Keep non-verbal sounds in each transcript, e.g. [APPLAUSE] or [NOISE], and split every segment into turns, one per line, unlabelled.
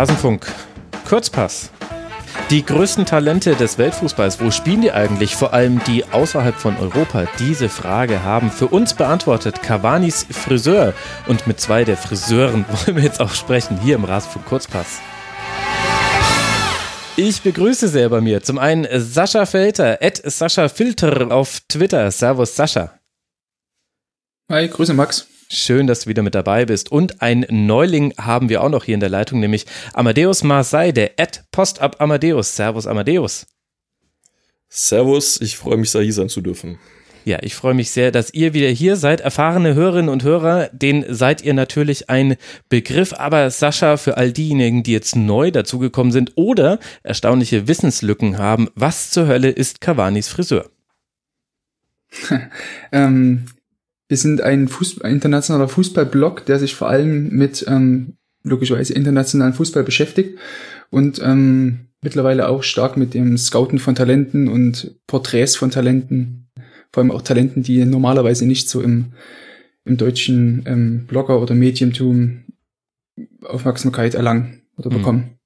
Rasenfunk. Kurzpass. Die größten Talente des Weltfußballs, wo spielen die eigentlich? Vor allem die außerhalb von Europa. Diese Frage haben für uns beantwortet Cavanis Friseur. Und mit zwei der Friseuren [LAUGHS] wollen wir jetzt auch sprechen, hier im Rasenfunk Kurzpass. Ich begrüße sehr bei mir zum einen Sascha Felter, at Sascha Filter auf Twitter. Servus Sascha.
Hi, Grüße Max.
Schön, dass du wieder mit dabei bist. Und ein Neuling haben wir auch noch hier in der Leitung, nämlich Amadeus Marseille, der Ad Postab Amadeus. Servus Amadeus.
Servus, ich freue mich, hier sein zu dürfen.
Ja, ich freue mich sehr, dass ihr wieder hier seid. Erfahrene Hörerinnen und Hörer, den seid ihr natürlich ein Begriff. Aber Sascha, für all diejenigen, die jetzt neu dazugekommen sind oder erstaunliche Wissenslücken haben, was zur Hölle ist Cavanis Friseur? [LAUGHS]
ähm, wir sind ein, Fußball, ein internationaler Fußballblog, der sich vor allem mit ähm, logischerweise internationalen Fußball beschäftigt und ähm, mittlerweile auch stark mit dem Scouten von Talenten und Porträts von Talenten, vor allem auch Talenten, die normalerweise nicht so im, im deutschen ähm, Blogger oder Medientum Aufmerksamkeit erlangen oder mhm. bekommen.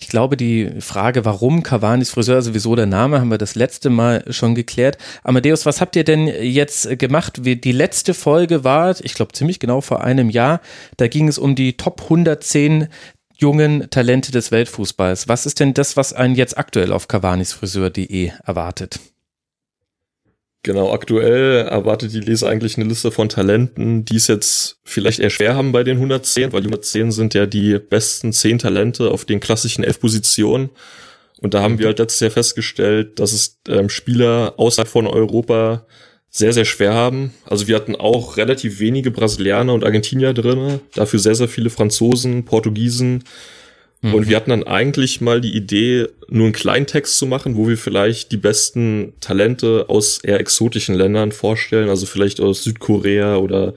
Ich glaube, die Frage, warum Cavanis Friseur, sowieso der Name, haben wir das letzte Mal schon geklärt. Amadeus, was habt ihr denn jetzt gemacht? Die letzte Folge war, ich glaube, ziemlich genau vor einem Jahr. Da ging es um die Top 110 jungen Talente des Weltfußballs. Was ist denn das, was einen jetzt aktuell auf cavanisfriseur.de erwartet?
Genau, aktuell erwartet die Leser eigentlich eine Liste von Talenten, die es jetzt vielleicht eher schwer haben bei den 110, weil die 110 sind ja die besten 10 Talente auf den klassischen 11 Positionen. Und da haben wir halt letztes Jahr festgestellt, dass es ähm, Spieler außerhalb von Europa sehr, sehr schwer haben. Also wir hatten auch relativ wenige Brasilianer und Argentinier drinne, dafür sehr, sehr viele Franzosen, Portugiesen, Mhm. Und wir hatten dann eigentlich mal die Idee, nur einen kleinen Text zu machen, wo wir vielleicht die besten Talente aus eher exotischen Ländern vorstellen, also vielleicht aus Südkorea oder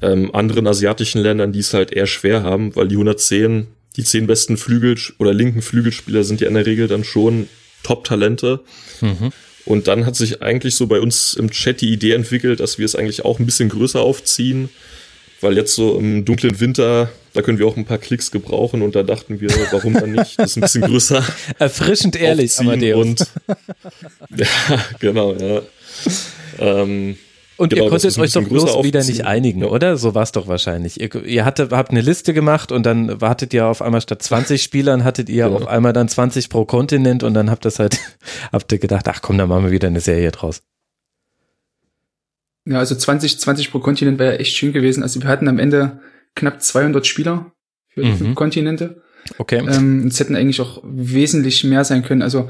ähm, anderen asiatischen Ländern, die es halt eher schwer haben, weil die 110, die 10 besten Flügel- oder linken Flügelspieler sind ja in der Regel dann schon Top-Talente. Mhm. Und dann hat sich eigentlich so bei uns im Chat die Idee entwickelt, dass wir es eigentlich auch ein bisschen größer aufziehen weil jetzt so im dunklen Winter, da können wir auch ein paar Klicks gebrauchen und da dachten wir, warum dann nicht? Das ist ein bisschen größer. [LAUGHS]
Erfrischend ehrlich, Amadeus. Und, [LAUGHS]
ja, genau, ja. Ähm,
und genau, ihr konntet euch doch bloß aufziehen. wieder nicht einigen, ja. oder? So war es doch wahrscheinlich. Ihr, ihr hatte, habt eine Liste gemacht und dann wartet ihr auf einmal statt 20 [LAUGHS] Spielern, hattet ihr ja. auf einmal dann 20 pro Kontinent und dann habt ihr halt, habt ihr gedacht, ach komm, dann machen wir wieder eine Serie draus.
Ja, also 20, 20 pro Kontinent wäre ja echt schön gewesen. Also wir hatten am Ende knapp 200 Spieler für mhm. fünf Kontinente.
Okay.
Ähm, es hätten eigentlich auch wesentlich mehr sein können. Also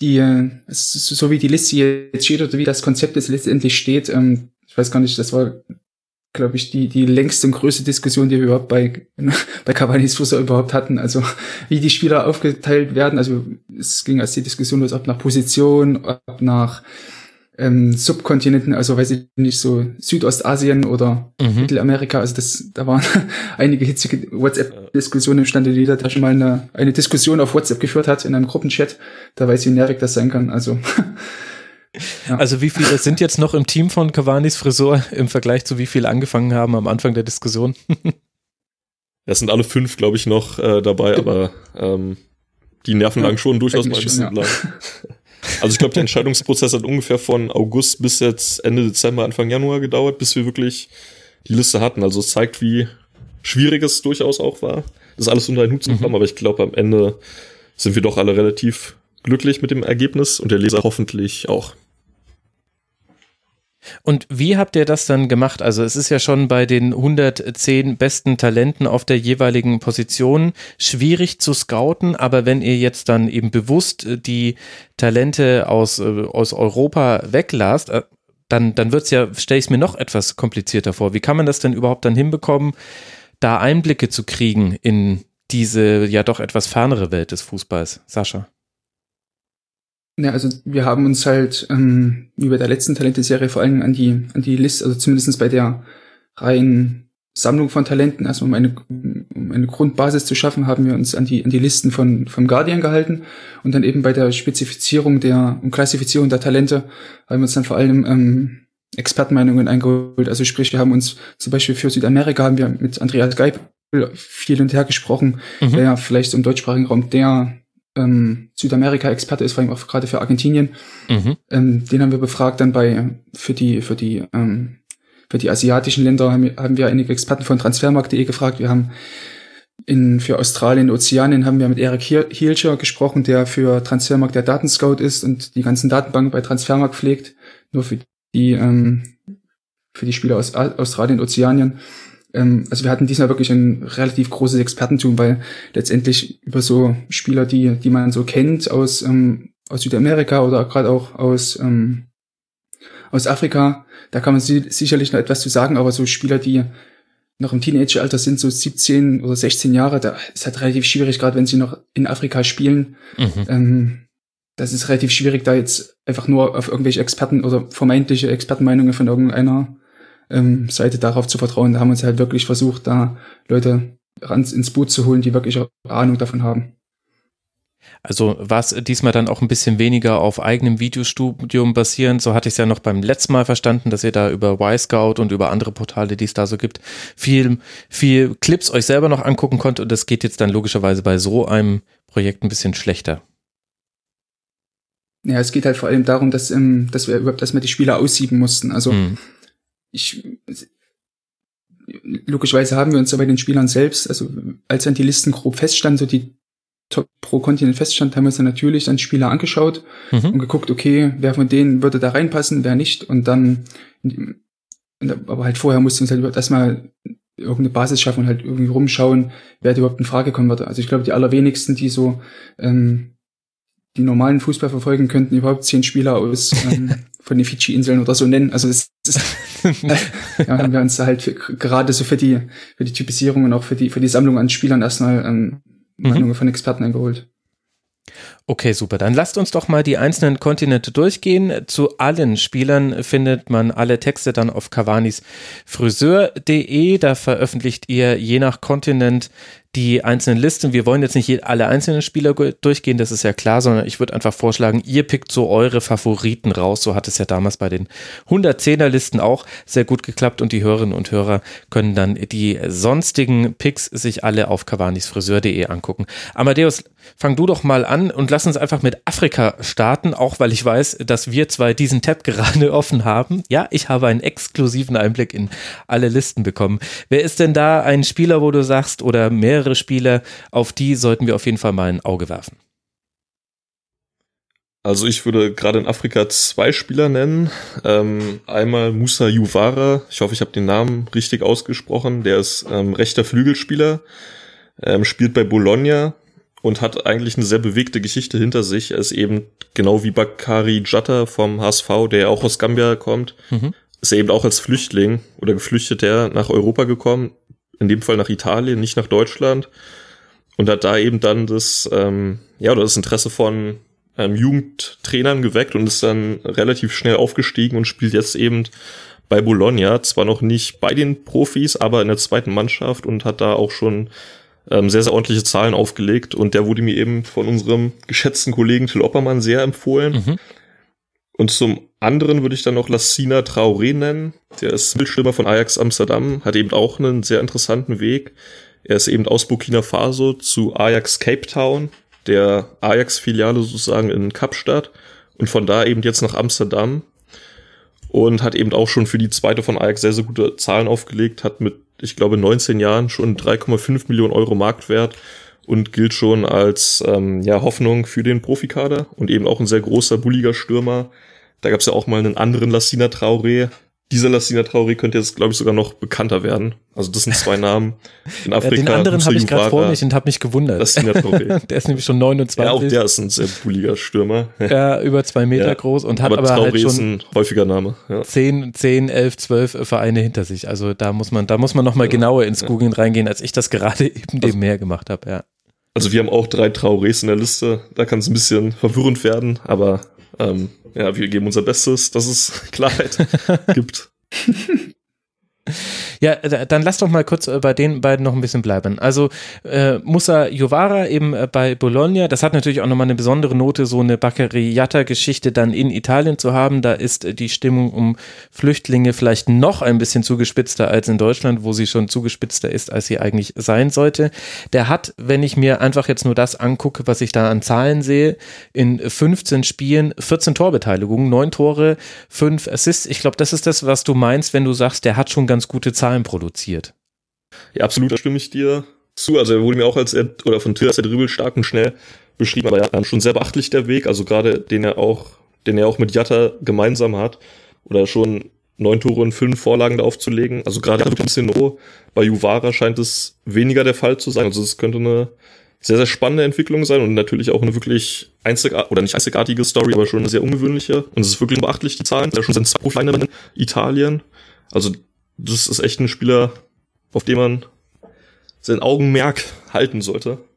die, so wie die Liste jetzt steht oder wie das Konzept jetzt letztendlich steht, ähm, ich weiß gar nicht, das war, glaube ich, die, die längste und größte Diskussion, die wir überhaupt bei, [LAUGHS] bei Cavani's Fußball überhaupt hatten. Also wie die Spieler aufgeteilt werden. Also es ging als die Diskussion los, ob nach Position, ob nach ähm, Subkontinenten, also weiß ich nicht, so Südostasien oder mhm. Mittelamerika, also das, da waren [LAUGHS] einige hitzige WhatsApp-Diskussionen im Stande, die da schon mal eine, eine Diskussion auf WhatsApp geführt hat, in einem Gruppenchat, da weiß ich, wie nervig das sein kann, also. [LAUGHS]
ja. Also wie viele sind jetzt noch im Team von Cavanis Frisur im Vergleich zu wie viele angefangen haben am Anfang der Diskussion? [LAUGHS]
Das sind alle fünf, glaube ich, noch äh, dabei, aber ähm, die Nerven lagen schon durchaus mal ein bisschen schon, ja. lang. Also ich glaube, der Entscheidungsprozess hat ungefähr von August bis jetzt Ende Dezember, Anfang Januar gedauert, bis wir wirklich die Liste hatten. Also es zeigt, wie schwierig es durchaus auch war, das alles unter einen Hut zu bekommen. Mhm. Aber ich glaube, am Ende sind wir doch alle relativ glücklich mit dem Ergebnis und der Leser hoffentlich auch.
Und wie habt ihr das dann gemacht? Also es ist ja schon bei den 110 besten Talenten auf der jeweiligen Position schwierig zu scouten, aber wenn ihr jetzt dann eben bewusst äh, die Talente aus, äh, aus Europa weglasst, äh, dann, dann wird es ja, stelle ich es mir noch etwas komplizierter vor. Wie kann man das denn überhaupt dann hinbekommen, da Einblicke zu kriegen in diese ja doch etwas fernere Welt des Fußballs? Sascha?
Ja, also wir haben uns halt ähm, wie bei der letzten Talente-Serie vor allem an die, an die Liste, also zumindest bei der reinen Sammlung von Talenten, also um eine, um eine Grundbasis zu schaffen, haben wir uns an die, an die Listen von, vom Guardian gehalten und dann eben bei der Spezifizierung der und Klassifizierung der Talente haben wir uns dann vor allem ähm, Expertenmeinungen eingeholt. Also sprich, wir haben uns zum Beispiel für Südamerika haben wir mit Andreas Geib viel und her gesprochen, mhm. der ja vielleicht im deutschsprachigen Raum der ähm, Südamerika-Experte ist, vor allem auch gerade für Argentinien. Mhm. Ähm, den haben wir befragt dann bei für die für die ähm, für die asiatischen Länder haben wir, haben wir einige Experten von Transfermarkt.de gefragt. Wir haben in, für Australien, Ozeanien haben wir mit Eric Hielscher gesprochen, der für Transfermarkt der Datenscout ist und die ganzen Datenbanken bei Transfermarkt pflegt, nur für die, ähm, für die Spieler aus Australien, Ozeanien. Ähm, also wir hatten diesmal wirklich ein relativ großes Expertentum, weil letztendlich über so Spieler, die, die man so kennt aus, ähm, aus Südamerika oder gerade auch aus, ähm, aus Afrika, da kann man si sicherlich noch etwas zu sagen, aber so Spieler, die noch im Teenageralter sind, so 17 oder 16 Jahre, da ist halt relativ schwierig, gerade wenn sie noch in Afrika spielen. Mhm. Ähm, das ist relativ schwierig, da jetzt einfach nur auf irgendwelche Experten oder vermeintliche Expertenmeinungen von irgendeiner ähm, Seite darauf zu vertrauen. Da haben wir uns halt wirklich versucht, da Leute ran ins Boot zu holen, die wirklich Ahnung davon haben.
Also war es diesmal dann auch ein bisschen weniger auf eigenem Videostudium basierend. So hatte ich es ja noch beim letzten Mal verstanden, dass ihr da über Y-Scout und über andere Portale, die es da so gibt, viel, viel Clips euch selber noch angucken konntet. Und das geht jetzt dann logischerweise bei so einem Projekt ein bisschen schlechter.
Ja, es geht halt vor allem darum, dass, ähm, dass wir überhaupt erstmal die Spieler aussieben mussten. Also hm. Ich logischerweise haben wir uns ja bei den Spielern selbst, also als dann die Listen grob feststanden, so die Top pro Kontinent feststand, haben wir uns dann natürlich dann Spieler angeschaut mhm. und geguckt, okay, wer von denen würde da reinpassen, wer nicht. Und dann, aber halt vorher mussten wir uns halt erstmal irgendeine Basis schaffen und halt irgendwie rumschauen, wer überhaupt in Frage kommen würde. Also ich glaube, die allerwenigsten, die so ähm, die normalen Fußball verfolgen könnten, überhaupt zehn Spieler aus ähm, [LAUGHS] von den Fidschi-Inseln oder so nennen. Also das äh, [LAUGHS] ja, haben wir uns da halt für, gerade so für die für die Typisierung und auch für die für die Sammlung an Spielern erstmal ähm, Meinungen mhm. von Experten eingeholt.
Okay, super. Dann lasst uns doch mal die einzelnen Kontinente durchgehen. Zu allen Spielern findet man alle Texte dann auf Cavanis Friseur.de. Da veröffentlicht ihr je nach Kontinent die einzelnen Listen. Wir wollen jetzt nicht alle einzelnen Spieler durchgehen, das ist ja klar, sondern ich würde einfach vorschlagen, ihr pickt so eure Favoriten raus. So hat es ja damals bei den 110er Listen auch sehr gut geklappt und die Hörerinnen und Hörer können dann die sonstigen Picks sich alle auf cavanisfriseur.de angucken. Amadeus, fang du doch mal an und lass uns einfach mit Afrika starten, auch weil ich weiß, dass wir zwei diesen Tab gerade [LAUGHS] offen haben. Ja, ich habe einen exklusiven Einblick in alle Listen bekommen. Wer ist denn da ein Spieler, wo du sagst, oder mehrere mehrere Spieler, auf die sollten wir auf jeden Fall mal ein Auge werfen.
Also ich würde gerade in Afrika zwei Spieler nennen. Ähm, einmal Musa Juvara, ich hoffe, ich habe den Namen richtig ausgesprochen. Der ist ähm, rechter Flügelspieler, ähm, spielt bei Bologna und hat eigentlich eine sehr bewegte Geschichte hinter sich. Er ist eben genau wie Bakari Jatta vom HSV, der auch aus Gambia kommt, mhm. ist er eben auch als Flüchtling oder Geflüchteter nach Europa gekommen, in dem Fall nach Italien, nicht nach Deutschland. Und hat da eben dann das, ähm, ja, oder das Interesse von ähm, Jugendtrainern geweckt und ist dann relativ schnell aufgestiegen und spielt jetzt eben bei Bologna, zwar noch nicht bei den Profis, aber in der zweiten Mannschaft und hat da auch schon ähm, sehr, sehr ordentliche Zahlen aufgelegt. Und der wurde mir eben von unserem geschätzten Kollegen Till Oppermann sehr empfohlen. Mhm. Und zum anderen würde ich dann noch Lassina Traoré nennen. Der ist Mittelstürmer von Ajax Amsterdam, hat eben auch einen sehr interessanten Weg. Er ist eben aus Burkina Faso zu Ajax Cape Town, der Ajax-Filiale sozusagen in Kapstadt und von da eben jetzt nach Amsterdam und hat eben auch schon für die zweite von Ajax sehr, sehr gute Zahlen aufgelegt, hat mit, ich glaube, 19 Jahren schon 3,5 Millionen Euro Marktwert und gilt schon als ähm, ja, Hoffnung für den Profikader und eben auch ein sehr großer, bulliger Stürmer. Da gab es ja auch mal einen anderen Lassina Traoré. Dieser Lassina Traoré könnte jetzt, glaube ich, sogar noch bekannter werden. Also das sind zwei Namen [LAUGHS] in Afrika. Ja,
den anderen habe ich gerade vor mich und habe mich gewundert. Lassina Traoré. [LAUGHS] der ist nämlich schon 29. Ja,
auch der ist ein sehr bulliger Stürmer. [LAUGHS]
Ja, über zwei Meter ja, groß und hat aber, aber halt schon ist ein
häufiger Name.
Ja. 10, 10, 11, 12 Vereine hinter sich. Also da muss man, da muss man noch mal genauer ins Googlen reingehen, als ich das gerade eben also, dem mehr gemacht habe. Ja.
Also wir haben auch drei Traorés in der Liste. Da kann es ein bisschen verwirrend werden, aber ähm, ja, wir geben unser Bestes, dass es [LAUGHS] Klarheit gibt. [LAUGHS]
Ja, dann lass doch mal kurz äh, bei den beiden noch ein bisschen bleiben. Also äh, Musa Jovara eben äh, bei Bologna, das hat natürlich auch nochmal eine besondere Note, so eine Baccariata-Geschichte dann in Italien zu haben. Da ist äh, die Stimmung um Flüchtlinge vielleicht noch ein bisschen zugespitzter als in Deutschland, wo sie schon zugespitzter ist, als sie eigentlich sein sollte. Der hat, wenn ich mir einfach jetzt nur das angucke, was ich da an Zahlen sehe, in 15 Spielen 14 Torbeteiligungen, 9 Tore, 5 Assists. Ich glaube, das ist das, was du meinst, wenn du sagst, der hat schon ganz gute Zahlen produziert.
Ja, absolut, da stimme ich dir zu. Also er wurde mir auch als er, oder von Till als er dribbelstark und schnell beschrieben, aber ja, schon sehr beachtlich der Weg, also gerade den er auch, den er auch mit Jatta gemeinsam hat, oder schon neun Tore und fünf Vorlagen da aufzulegen. Also gerade bei Juvara scheint es weniger der Fall zu sein. Also es könnte eine sehr, sehr spannende Entwicklung sein und natürlich auch eine wirklich einzigartige, oder nicht einzigartige Story, aber schon eine sehr ungewöhnliche. Und es ist wirklich beachtlich, die Zahlen. Da schon sind zwei in Italien. Also das ist echt ein Spieler, auf den man sein Augenmerk halten sollte. [LAUGHS]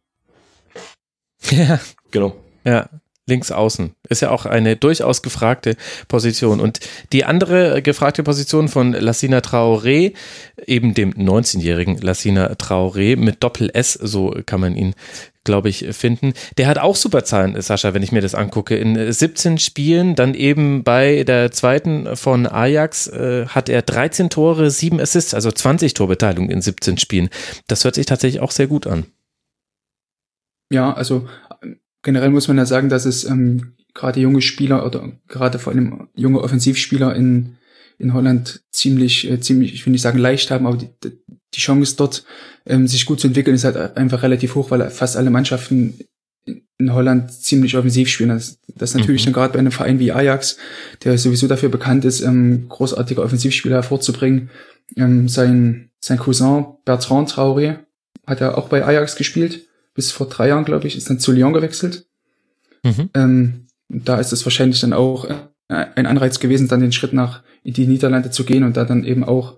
Ja.
Genau.
Ja, links außen. Ist ja auch eine durchaus gefragte Position. Und die andere gefragte Position von Lassina Traoré, eben dem 19-jährigen Lassina Traoré mit Doppel-S, so kann man ihn glaube ich, finden. Der hat auch super Zahlen, Sascha, wenn ich mir das angucke. In 17 Spielen, dann eben bei der zweiten von Ajax, äh, hat er 13 Tore, 7 Assists, also 20 Torbeteiligung in 17 Spielen. Das hört sich tatsächlich auch sehr gut an.
Ja, also generell muss man ja sagen, dass es ähm, gerade junge Spieler oder gerade vor allem junge Offensivspieler in, in Holland ziemlich, äh, ziemlich, ich will nicht sagen leicht haben, aber die, die Chance dort, ähm, sich gut zu entwickeln, ist halt einfach relativ hoch, weil fast alle Mannschaften in Holland ziemlich offensiv spielen. Das, das natürlich mhm. dann gerade bei einem Verein wie Ajax, der sowieso dafür bekannt ist, ähm, großartige Offensivspieler hervorzubringen. Ähm, sein, sein Cousin Bertrand Traoré hat ja auch bei Ajax gespielt bis vor drei Jahren, glaube ich, ist dann zu Lyon gewechselt. Mhm. Ähm, da ist es wahrscheinlich dann auch äh, ein Anreiz gewesen, dann den Schritt nach in die Niederlande zu gehen und da dann eben auch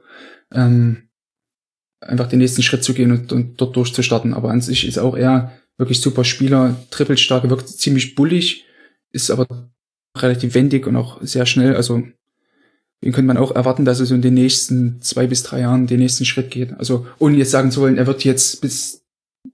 ähm, einfach den nächsten Schritt zu gehen und, und dort durchzustarten. Aber an sich ist auch er wirklich super Spieler, trippelstark, wirkt ziemlich bullig, ist aber relativ wendig und auch sehr schnell. Also den könnte man auch erwarten, dass er so in den nächsten zwei bis drei Jahren den nächsten Schritt geht. Also ohne jetzt sagen zu wollen, er wird jetzt bis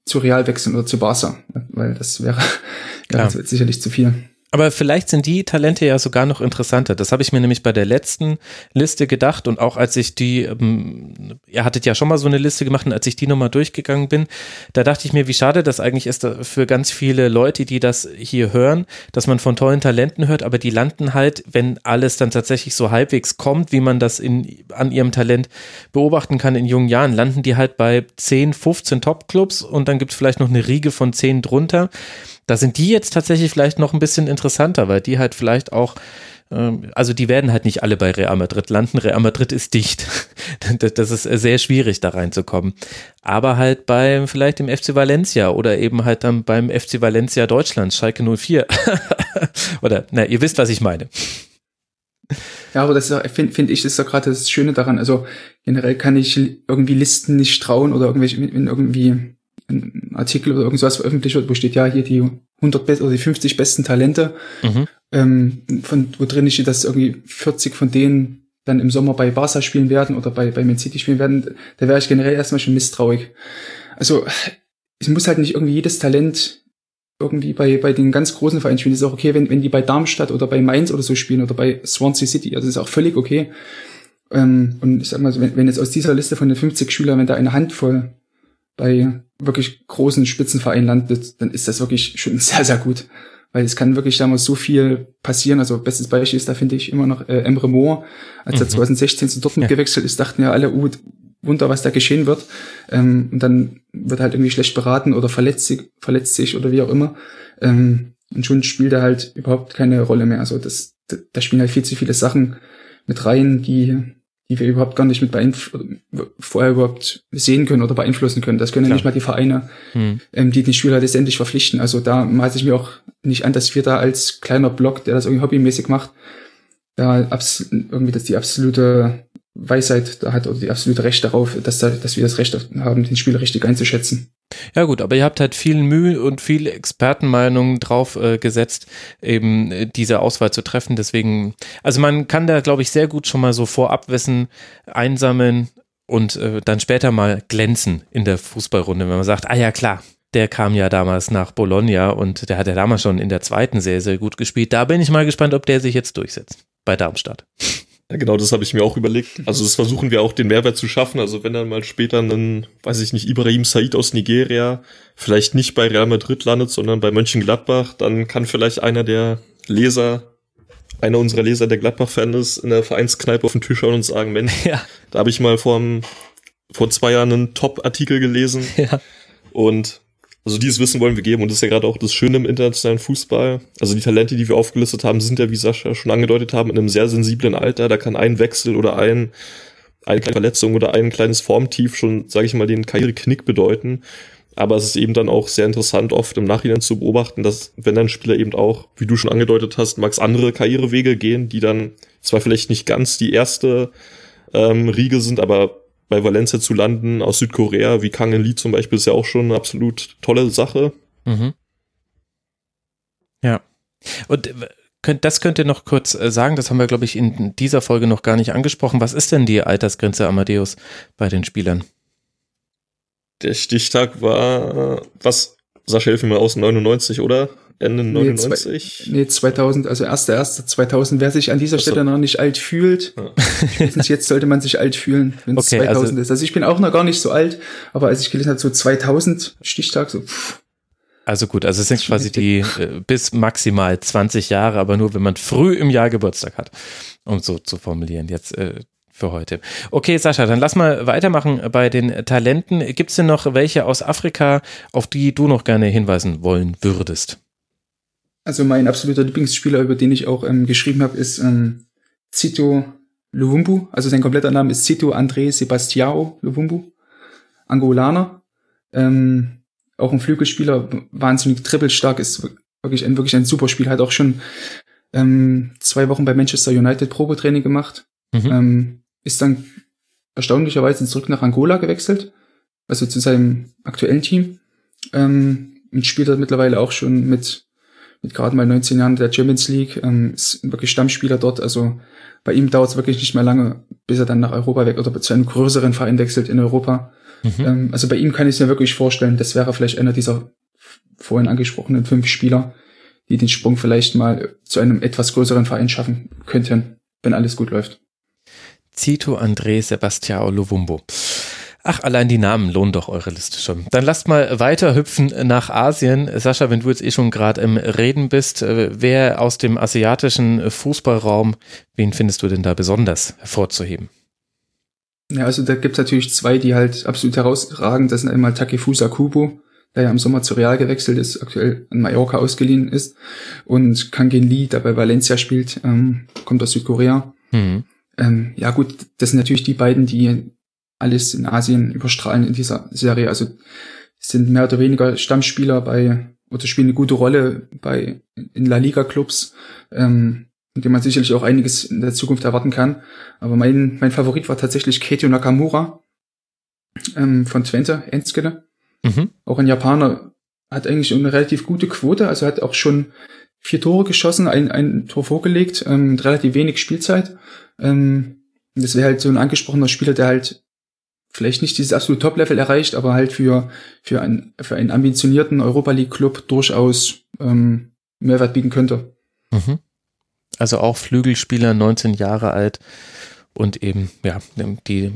zu Real wechseln oder zu Barca, weil das wäre [LAUGHS] ja, das sicherlich zu viel.
Aber vielleicht sind die Talente ja sogar noch interessanter. Das habe ich mir nämlich bei der letzten Liste gedacht und auch als ich die, ähm, ihr hattet ja schon mal so eine Liste gemacht und als ich die nochmal durchgegangen bin, da dachte ich mir, wie schade das eigentlich ist für ganz viele Leute, die das hier hören, dass man von tollen Talenten hört, aber die landen halt, wenn alles dann tatsächlich so halbwegs kommt, wie man das in, an ihrem Talent beobachten kann in jungen Jahren, landen die halt bei 10, 15 Top-Clubs und dann gibt es vielleicht noch eine Riege von 10 drunter. Da sind die jetzt tatsächlich vielleicht noch ein bisschen interessanter, weil die halt vielleicht auch ähm, also die werden halt nicht alle bei Real Madrid landen. Real Madrid ist dicht. [LAUGHS] Das ist sehr schwierig, da reinzukommen. Aber halt beim, vielleicht im FC Valencia oder eben halt dann beim FC Valencia Deutschland, Schalke 04. [LAUGHS] oder, na, ihr wisst, was ich meine.
Ja, aber das finde find ich, ist ja gerade das Schöne daran. Also generell kann ich irgendwie Listen nicht trauen oder irgendwelche, wenn irgendwie ein Artikel oder irgendwas veröffentlicht wird, wo steht ja hier die 100 Best oder die 50 besten Talente, mhm. ähm, von wo drin steht, dass irgendwie 40 von denen dann im Sommer bei Barca spielen werden oder bei, bei Man City spielen werden, da wäre ich generell erstmal schon misstrauisch. Also es muss halt nicht irgendwie jedes Talent irgendwie bei, bei den ganz großen Vereinen spielen. Es ist auch okay, wenn, wenn die bei Darmstadt oder bei Mainz oder so spielen oder bei Swansea City. Also das ist auch völlig okay. Ähm, und ich sag mal, wenn, wenn jetzt aus dieser Liste von den 50 Schülern, wenn da eine Handvoll bei wirklich großen Spitzenvereinen landet, dann ist das wirklich schon [LAUGHS] sehr, sehr gut. Weil es kann wirklich damals so viel passieren. Also bestes Beispiel ist da, finde ich, immer noch äh, Emre Moore, als mhm. er 2016 zu Dortmund ja. gewechselt ist, dachten ja alle, uh, Wunder, was da geschehen wird. Ähm, und dann wird halt irgendwie schlecht beraten oder verletzt sich, verletzt sich oder wie auch immer. Ähm, und schon spielt er halt überhaupt keine Rolle mehr. Also das, da spielen halt viel zu viele Sachen mit rein, die die wir überhaupt gar nicht mit vorher überhaupt sehen können oder beeinflussen können. Das können ja nicht mal die Vereine, hm. ähm, die den Spieler letztendlich verpflichten. Also da maße ich mir auch nicht an, dass wir da als kleiner Block, der das irgendwie hobbymäßig macht, da irgendwie das die absolute Weisheit da hat oder die absolute Recht darauf, dass, da, dass wir das Recht haben, den Spieler richtig einzuschätzen.
Ja gut, aber ihr habt halt viel Mühe und viel Expertenmeinungen drauf äh, gesetzt, eben äh, diese Auswahl zu treffen. Deswegen, also man kann da, glaube ich, sehr gut schon mal so Vorabwissen einsammeln, und äh, dann später mal glänzen in der Fußballrunde, wenn man sagt, ah ja klar, der kam ja damals nach Bologna und der hat ja damals schon in der zweiten sehr, sehr gut gespielt. Da bin ich mal gespannt, ob der sich jetzt durchsetzt bei Darmstadt.
Ja, genau, das habe ich mir auch überlegt. Also das versuchen wir auch den Mehrwert zu schaffen. Also wenn dann mal später ein, weiß ich nicht, Ibrahim Said aus Nigeria vielleicht nicht bei Real Madrid landet, sondern bei Mönchengladbach, dann kann vielleicht einer der Leser, einer unserer Leser, der Gladbach-Fan ist, in der Vereinskneipe auf den Tisch schauen und sagen, Mensch, [LAUGHS] ja. da habe ich mal vor, vor zwei Jahren einen Top-Artikel gelesen. Ja. Und also dieses Wissen wollen wir geben und das ist ja gerade auch das Schöne im internationalen Fußball. Also die Talente, die wir aufgelistet haben, sind ja, wie Sascha schon angedeutet haben, in einem sehr sensiblen Alter. Da kann ein Wechsel oder ein, eine kleine Verletzung oder ein kleines Formtief schon, sage ich mal, den Karriereknick bedeuten. Aber es ist eben dann auch sehr interessant, oft im Nachhinein zu beobachten, dass wenn dann Spieler eben auch, wie du schon angedeutet hast, Max andere Karrierewege gehen, die dann zwar vielleicht nicht ganz die erste ähm, Riege sind, aber bei Valencia zu landen aus Südkorea, wie Kang Lee zum Beispiel, ist ja auch schon eine absolut tolle Sache. Mhm.
Ja. Und äh, das könnt ihr noch kurz äh, sagen, das haben wir, glaube ich, in dieser Folge noch gar nicht angesprochen. Was ist denn die Altersgrenze Amadeus bei den Spielern?
Der Stichtag war, was, Sascha, hilf mir mal aus, 99, oder? Ende 99?
Nee, 2000, also 1.1.2000. Wer sich an dieser Stelle so. noch nicht alt fühlt, ja. spätestens jetzt sollte man sich alt fühlen, wenn es okay, 2000 also, ist. Also ich bin auch noch gar nicht so alt, aber als ich gelesen habe, so 2000 Stichtag, so pff.
Also gut, also es sind quasi die äh, bis maximal 20 Jahre, aber nur wenn man früh im Jahr Geburtstag hat, um so zu formulieren. Jetzt äh, für heute. Okay, Sascha, dann lass mal weitermachen bei den Talenten. Gibt es denn noch welche aus Afrika, auf die du noch gerne hinweisen wollen würdest?
Also mein absoluter Lieblingsspieler, über den ich auch ähm, geschrieben habe, ist ähm, Zito Luvumbu. Also sein kompletter Name ist Zito André Sebastiao Luvumbu. Angolaner. Ähm, auch ein Flügelspieler, wahnsinnig trippelstark, ist wirklich ein, wirklich ein super Spiel. Hat auch schon ähm, zwei Wochen bei Manchester United Probetraining gemacht. Mhm. Ähm, ist dann erstaunlicherweise zurück nach Angola gewechselt. Also zu seinem aktuellen Team. Ähm, und spielt er mittlerweile auch schon mit mit gerade mal 19 Jahren der Champions League, ähm, ist wirklich Stammspieler dort. Also bei ihm dauert es wirklich nicht mehr lange, bis er dann nach Europa weg oder zu einem größeren Verein wechselt in Europa. Mhm. Ähm, also bei ihm kann ich es mir wirklich vorstellen, das wäre vielleicht einer dieser vorhin angesprochenen fünf Spieler, die den Sprung vielleicht mal zu einem etwas größeren Verein schaffen könnten, wenn alles gut läuft.
Zito André Sebastiao Lovumbo. Ach, allein die Namen lohnen doch eure Liste schon. Dann lasst mal weiter hüpfen nach Asien. Sascha, wenn du jetzt eh schon gerade im Reden bist, äh, wer aus dem asiatischen Fußballraum, wen findest du denn da besonders hervorzuheben?
Ja, also da gibt's natürlich zwei, die halt absolut herausragen. Das sind einmal Takefusa Kubo, der ja im Sommer zu Real gewechselt ist, aktuell an Mallorca ausgeliehen ist. Und Kangin Lee, der bei Valencia spielt, ähm, kommt aus Südkorea. Mhm. Ähm, ja gut, das sind natürlich die beiden, die alles in Asien überstrahlen in dieser Serie. Also sind mehr oder weniger Stammspieler bei oder spielen eine gute Rolle bei in La Liga Clubs, ähm, in dem man sicherlich auch einiges in der Zukunft erwarten kann. Aber mein mein Favorit war tatsächlich Keito Nakamura ähm, von Twente Enskede. Mhm. Auch ein Japaner hat eigentlich eine relativ gute Quote, also hat auch schon vier Tore geschossen, ein, ein Tor vorgelegt, ähm, mit relativ wenig Spielzeit. Ähm, das wäre halt so ein angesprochener Spieler, der halt vielleicht nicht dieses absolute Top-Level erreicht, aber halt für, für, ein, für einen ambitionierten Europa League-Club durchaus ähm, Mehrwert bieten könnte. Mhm.
Also auch Flügelspieler, 19 Jahre alt und eben, ja, die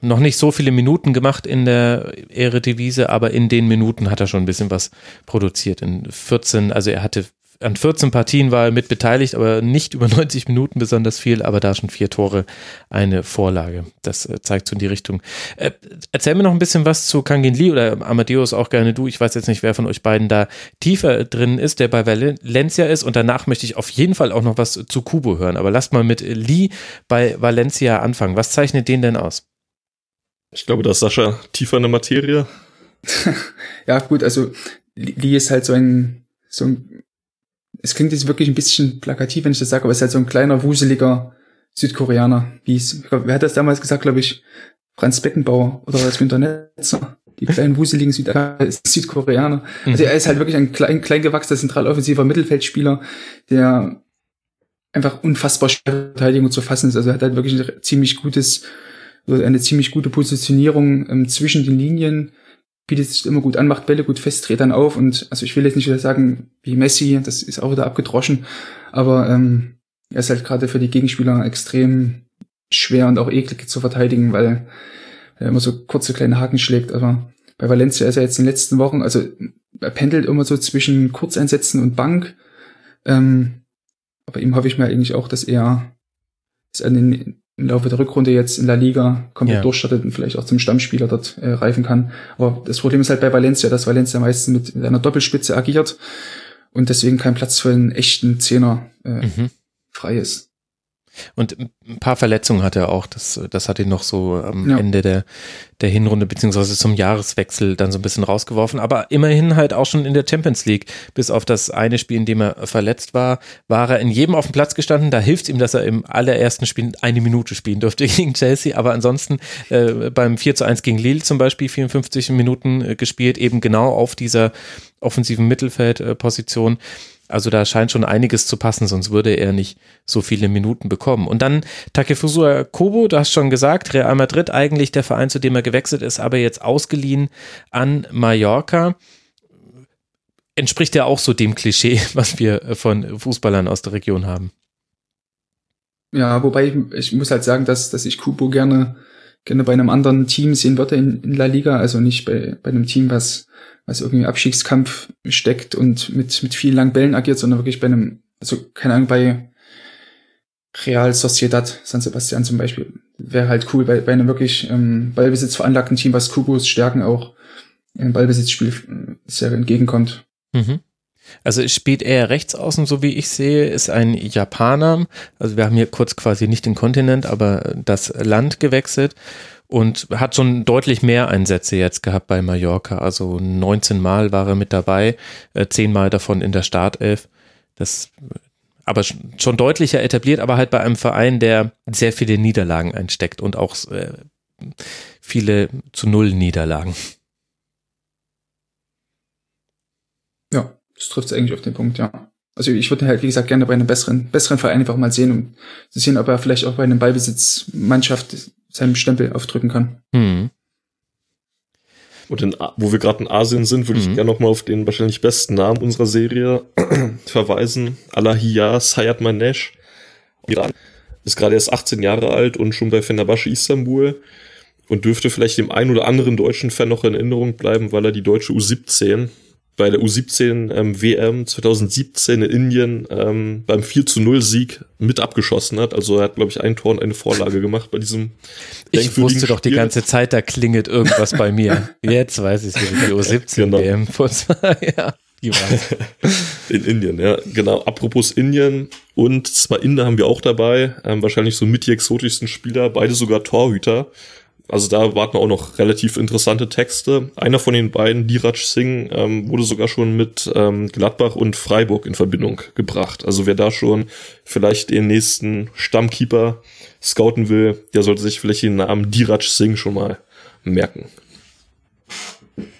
noch nicht so viele Minuten gemacht in der Eredivise, aber in den Minuten hat er schon ein bisschen was produziert. In 14, also er hatte an 14 Partien war er mit beteiligt, aber nicht über [LAUGHS] 90 Minuten besonders viel, aber da schon vier Tore, eine Vorlage. Das äh, zeigt so in die Richtung. Äh, erzähl mir noch ein bisschen was zu Kangin Lee oder Amadeus auch gerne du. Ich weiß jetzt nicht, wer von euch beiden da tiefer drin ist, der bei Valencia ist und danach möchte ich auf jeden Fall auch noch was zu Kubo hören. Aber lasst mal mit Lee bei Valencia anfangen. Was zeichnet den denn aus?
Ich glaube, dass Sascha tiefer in der Materie. [LAUGHS]
ja, gut, also Lee ist halt so ein, so ein es klingt jetzt wirklich ein bisschen plakativ, wenn ich das sage, aber es ist halt so ein kleiner, wuseliger Südkoreaner. Wie es, wer hat das damals gesagt, glaube ich? Franz Beckenbauer oder als Günter Netzer. Die kleinen, wuseligen Süd [LAUGHS] Südkoreaner. Mhm. Also er ist halt wirklich ein klein, klein gewachsener zentraloffensiver Mittelfeldspieler, der einfach unfassbar schwer Verteidigung zu fassen ist. Also er hat halt wirklich ein ziemlich gutes eine ziemlich gute Positionierung ähm, zwischen den Linien, bietet sich immer gut an, macht Bälle gut fest, dreht dann auf und also ich will jetzt nicht wieder sagen wie Messi, das ist auch wieder abgedroschen, aber ähm, er ist halt gerade für die Gegenspieler extrem schwer und auch eklig zu verteidigen, weil er immer so kurze kleine Haken schlägt. Aber bei Valencia ist er jetzt in den letzten Wochen, also er pendelt immer so zwischen Kurzeinsätzen und Bank. Ähm, aber ihm hoffe ich mir eigentlich auch, dass er dass er in, im Laufe der Rückrunde jetzt in der Liga komplett ja. durchstartet und vielleicht auch zum Stammspieler dort äh, reifen kann. Aber das Problem ist halt bei Valencia, dass Valencia meistens mit einer Doppelspitze agiert und deswegen kein Platz für einen echten Zehner äh, mhm. frei ist.
Und ein paar Verletzungen hat er auch. Das, das hat ihn noch so am ja. Ende der, der Hinrunde beziehungsweise zum Jahreswechsel dann so ein bisschen rausgeworfen. Aber immerhin halt auch schon in der Champions League. Bis auf das eine Spiel, in dem er verletzt war, war er in jedem auf dem Platz gestanden. Da hilft ihm, dass er im allerersten Spiel eine Minute spielen durfte [LAUGHS] gegen Chelsea. Aber ansonsten äh, beim 4 zu 1 gegen Lille zum Beispiel 54 Minuten äh, gespielt, eben genau auf dieser offensiven Mittelfeldposition. Äh, also da scheint schon einiges zu passen, sonst würde er nicht so viele Minuten bekommen. Und dann Takefusa Kobo, du hast schon gesagt, Real Madrid eigentlich der Verein, zu dem er gewechselt ist, aber jetzt ausgeliehen an Mallorca. Entspricht ja auch so dem Klischee, [LAUGHS] was wir von Fußballern aus der Region haben.
Ja, wobei ich, ich muss halt sagen, dass, dass ich Kubo gerne, gerne bei einem anderen Team sehen würde in, in La Liga, also nicht bei, bei einem Team, was was irgendwie Abstiegskampf steckt und mit, mit vielen langen Bällen agiert, sondern wirklich bei einem, also keine Ahnung, bei Real Sociedad, San Sebastian zum Beispiel, wäre halt cool, bei, bei einem wirklich ähm, Ballbesitz veranlagten Team, was Kubus Stärken auch im Ballbesitzspiel äh, sehr entgegenkommt.
Mhm. Also spielt er rechts außen, so wie ich sehe, ist ein Japaner. Also wir haben hier kurz quasi nicht den Kontinent, aber das Land gewechselt und hat schon deutlich mehr Einsätze jetzt gehabt bei Mallorca. Also 19 Mal war er mit dabei, äh, 10 Mal davon in der Startelf. Das aber schon deutlicher etabliert, aber halt bei einem Verein, der sehr viele Niederlagen einsteckt und auch äh, viele zu Null Niederlagen.
Ja, das trifft es eigentlich auf den Punkt, ja. Also ich würde halt, wie gesagt, gerne bei einem besseren, besseren Verein einfach mal sehen, um zu sehen, ob er vielleicht auch bei einem Ballbesitzmannschaft seinen Stempel aufdrücken kann. Mhm.
Und in, wo wir gerade in Asien sind, würde mhm. ich gerne nochmal auf den wahrscheinlich besten Namen unserer Serie [CLEARS THROAT] verweisen. Alahia Sayat Manesh. Iran. Ist gerade erst 18 Jahre alt und schon bei Fenerbahce Istanbul und dürfte vielleicht dem einen oder anderen deutschen Fan noch in Erinnerung bleiben, weil er die deutsche U17 bei der U17 ähm, WM 2017 in Indien ähm, beim 4 zu 0 Sieg mit abgeschossen hat. Also er hat, glaube ich, ein Tor und eine Vorlage gemacht bei diesem
Ich wusste doch die ganze Zeit, da klingelt irgendwas bei mir. [LAUGHS] Jetzt weiß ich es, die U17 [LAUGHS] genau. WM vor zwei [LAUGHS] Jahren.
In Indien, ja, genau. Apropos Indien und zwei Inder haben wir auch dabei. Ähm, wahrscheinlich so mit die exotischsten Spieler, beide sogar Torhüter. Also da warten auch noch relativ interessante Texte. Einer von den beiden, Diraj Singh, ähm, wurde sogar schon mit ähm, Gladbach und Freiburg in Verbindung gebracht. Also wer da schon vielleicht den nächsten Stammkeeper scouten will, der sollte sich vielleicht den Namen Diraj Singh schon mal merken.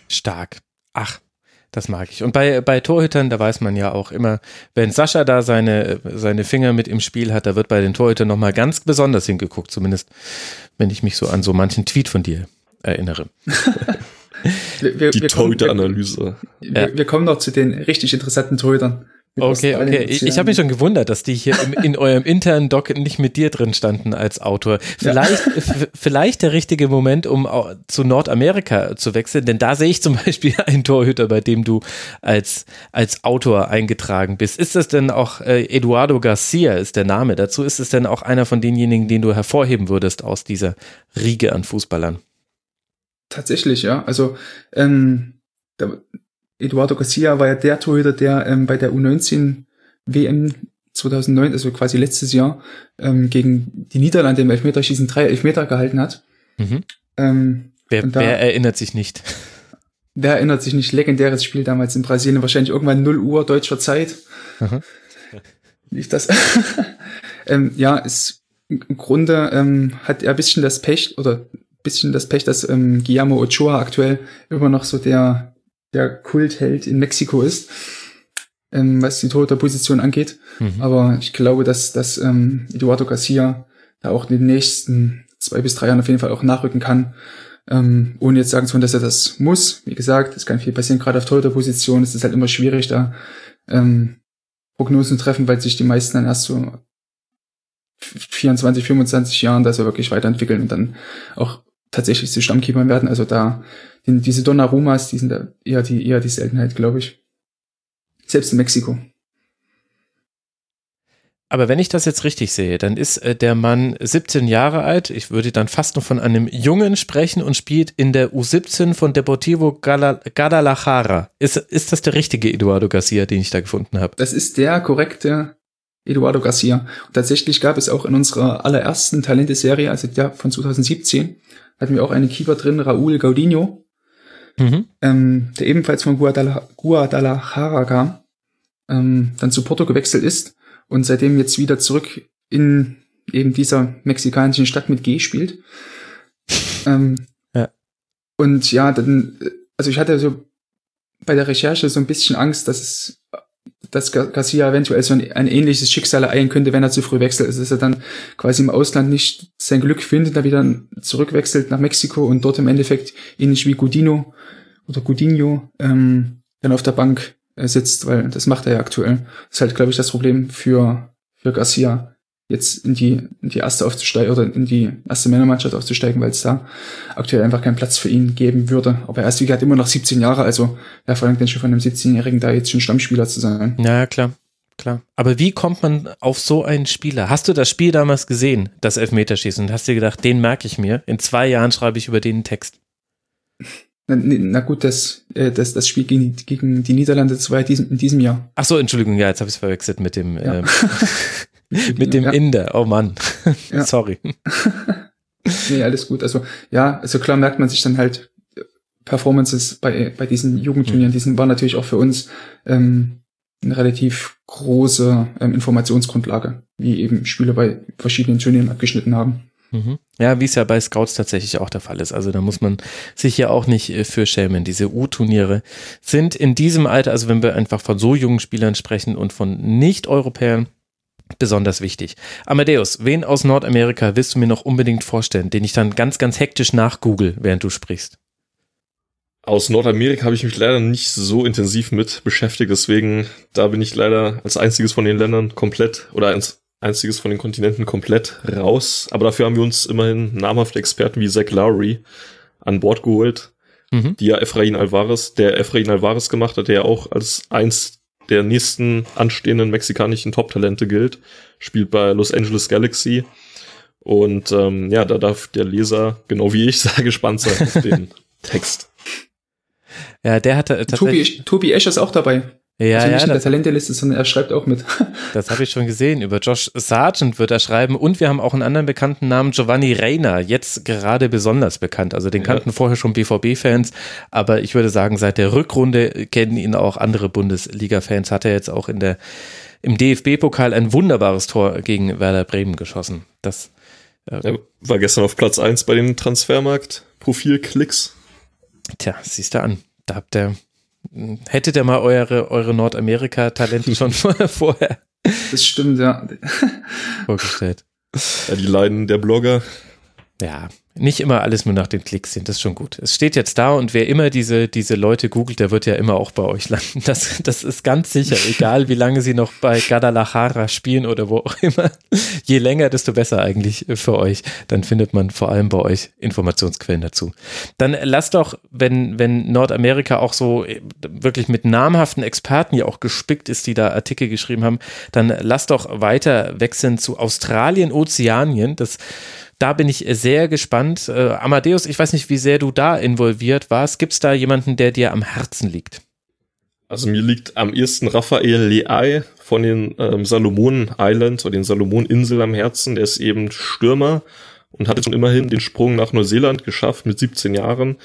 Stark. Ach, das mag ich. Und bei, bei Torhütern, da weiß man ja auch immer, wenn Sascha da seine, seine Finger mit im Spiel hat, da wird bei den Torhütern nochmal ganz besonders hingeguckt, zumindest wenn ich mich so an so manchen Tweet von dir erinnere. [LAUGHS]
wir, Die Torhüteranalyse.
Wir, ja. wir, kommen noch zu den richtig interessanten Torhütern.
Okay, okay. Ich, ich habe mich schon gewundert, dass die hier im, in eurem internen Doc nicht mit dir drin standen als Autor. Vielleicht, ja. vielleicht der richtige Moment, um zu Nordamerika zu wechseln, denn da sehe ich zum [LAUGHS] Beispiel einen Torhüter, bei dem du als, als Autor eingetragen bist. Ist das denn auch äh, Eduardo Garcia ist der Name dazu? Ist es denn auch einer von denjenigen, den du hervorheben würdest aus dieser Riege an Fußballern?
Tatsächlich, ja. Also ähm, da, Eduardo Garcia war ja der Torhüter, der ähm, bei der U19 WM 2009, also quasi letztes Jahr, ähm, gegen die Niederlande im Elfmeterschießen drei Elfmeter gehalten hat.
Mhm. Ähm, wer, da, wer erinnert sich nicht? [LAUGHS]
Wer erinnert sich nicht? Legendäres Spiel damals in Brasilien, wahrscheinlich irgendwann 0 Uhr deutscher Zeit. Mhm. Nicht das. [LAUGHS] ähm, ja, es, im Grunde ähm, hat er ein bisschen das Pech oder ein bisschen das Pech, dass ähm, Guillermo Ochoa aktuell immer noch so der der Kultheld in Mexiko ist, ähm, was die Torhüterposition angeht. Mhm. Aber ich glaube, dass, dass ähm, Eduardo Garcia da auch in den nächsten zwei bis drei Jahren auf jeden Fall auch nachrücken kann. Ähm, ohne jetzt sagen zu können, dass er das muss. Wie gesagt, es kann viel passieren, gerade auf Torhüter-Position ist es halt immer schwierig, da ähm, Prognosen zu treffen, weil sich die meisten dann erst so 24, 25 Jahren da so wirklich weiterentwickeln und dann auch tatsächlich zu Stammkeepern werden. Also da, die, diese Donnarumas, die sind da eher die, eher die Seltenheit, glaube ich. Selbst in Mexiko.
Aber wenn ich das jetzt richtig sehe, dann ist äh, der Mann 17 Jahre alt. Ich würde dann fast noch von einem Jungen sprechen und spielt in der U17 von Deportivo Guadalajara. Ist, ist das der richtige Eduardo Garcia, den ich da gefunden habe?
Das ist der korrekte Eduardo Garcia. Und tatsächlich gab es auch in unserer allerersten Talente-Serie, also der von 2017, hatten wir auch einen Keeper drin, Raúl Gaudinho, mhm. ähm, der ebenfalls von Guadalajara kam, ähm, dann zu Porto gewechselt ist und seitdem jetzt wieder zurück in eben dieser mexikanischen Stadt mit G spielt. Ähm, ja. Und ja, dann, also ich hatte so bei der Recherche so ein bisschen Angst, dass es dass Garcia eventuell so ein, ein, ähnliches Schicksal ereilen könnte, wenn er zu früh wechselt. Also dass er dann quasi im Ausland nicht sein Glück findet, da wieder zurückwechselt nach Mexiko und dort im Endeffekt ähnlich wie Gudino oder Gudinho ähm, dann auf der Bank äh, sitzt, weil das macht er ja aktuell. Das ist halt, glaube ich, das Problem für, für Garcia, jetzt in die, in die erste aufzusteigen oder in die erste Männermannschaft aufzusteigen, weil es da aktuell einfach keinen Platz für ihn geben würde. Aber er ist, wie gesagt, immer noch 17 Jahre, also wer verlangt denn schon von einem 17-Jährigen da jetzt schon Stammspieler zu sein?
Ja, klar. Klar. Aber wie kommt man auf so einen Spieler? Hast du das Spiel damals gesehen, das Elfmeterschießen, und hast dir gedacht, den merke ich mir. In zwei Jahren schreibe ich über den Text.
Na, na gut, das, äh, das, das Spiel gegen, gegen die Niederlande das war ja diesem, in diesem Jahr.
Ach so, Entschuldigung, ja, jetzt habe ich es verwechselt mit dem, ja. äh, [LAUGHS] [LAUGHS] mit dem ja. Inder. Oh Mann, ja. [LAUGHS] sorry. [LAUGHS]
nee, alles gut. Also ja, also klar merkt man sich dann halt Performances bei, bei diesen Jugendturnieren. Mhm. Diesen waren natürlich auch für uns ähm, eine relativ große ähm, Informationsgrundlage, wie eben Spieler bei verschiedenen Turnieren abgeschnitten haben.
Mhm. Ja, wie es ja bei Scouts tatsächlich auch der Fall ist. Also da muss man sich ja auch nicht äh, für schämen. Diese U-Turniere sind in diesem Alter, also wenn wir einfach von so jungen Spielern sprechen und von Nicht-Europäern, besonders wichtig. Amadeus, wen aus Nordamerika willst du mir noch unbedingt vorstellen, den ich dann ganz, ganz hektisch nachgoogle, während du sprichst?
Aus Nordamerika habe ich mich leider nicht so intensiv mit beschäftigt, deswegen da bin ich leider als einziges von den Ländern komplett oder als einziges von den Kontinenten komplett raus. Aber dafür haben wir uns immerhin namhafte Experten wie Zach Lowry an Bord geholt, mhm. die ja Efrain Alvarez, der Efrain Alvarez gemacht hat, der auch als eins der nächsten anstehenden mexikanischen Top-Talente gilt, spielt bei Los Angeles Galaxy. Und ähm, ja, da darf der Leser, genau wie ich, [LAUGHS] sehr gespannt sein auf den [LAUGHS] Text.
Ja, der hatte
tatsächlich. Tobi, Tobi Escher ist auch dabei.
Ja, also
nicht
ja,
in der Talenteliste, sondern er schreibt auch mit. [LAUGHS]
Das habe ich schon gesehen. Über Josh Sargent wird er schreiben und wir haben auch einen anderen bekannten Namen, Giovanni Reina, jetzt gerade besonders bekannt. Also den kannten ja. vorher schon BVB-Fans, aber ich würde sagen, seit der Rückrunde kennen ihn auch andere Bundesliga-Fans. Hat er jetzt auch in der im DFB-Pokal ein wunderbares Tor gegen Werder Bremen geschossen. Das
äh, er war gestern auf Platz 1 bei den Transfermarkt-Profil-Klicks.
Tja, siehst du an. Da habt ihr Hättet ihr mal eure, eure Nordamerika-Talente schon [LAUGHS] vorher?
Das stimmt, ja.
Vorgestellt.
Ja, die Leiden der Blogger.
Ja, nicht immer alles nur nach den Klicks sind, das ist schon gut. Es steht jetzt da und wer immer diese, diese Leute googelt, der wird ja immer auch bei euch landen. Das, das ist ganz sicher, egal wie lange sie noch bei Guadalajara spielen oder wo auch immer. Je länger, desto besser eigentlich für euch. Dann findet man vor allem bei euch Informationsquellen dazu. Dann lasst doch, wenn, wenn Nordamerika auch so äh, wirklich mit namhaften Experten ja auch gespickt ist, die da Artikel geschrieben haben, dann lasst doch weiter wechseln zu Australien, Ozeanien. Das da bin ich sehr gespannt. Äh, Amadeus, ich weiß nicht, wie sehr du da involviert warst. Gibt es da jemanden, der dir am Herzen liegt?
Also mir liegt am ersten Raphael Leay von den ähm, Salomon Islands oder den Salomon Inseln am Herzen. Der ist eben Stürmer und hat jetzt schon immerhin den Sprung nach Neuseeland geschafft mit 17 Jahren,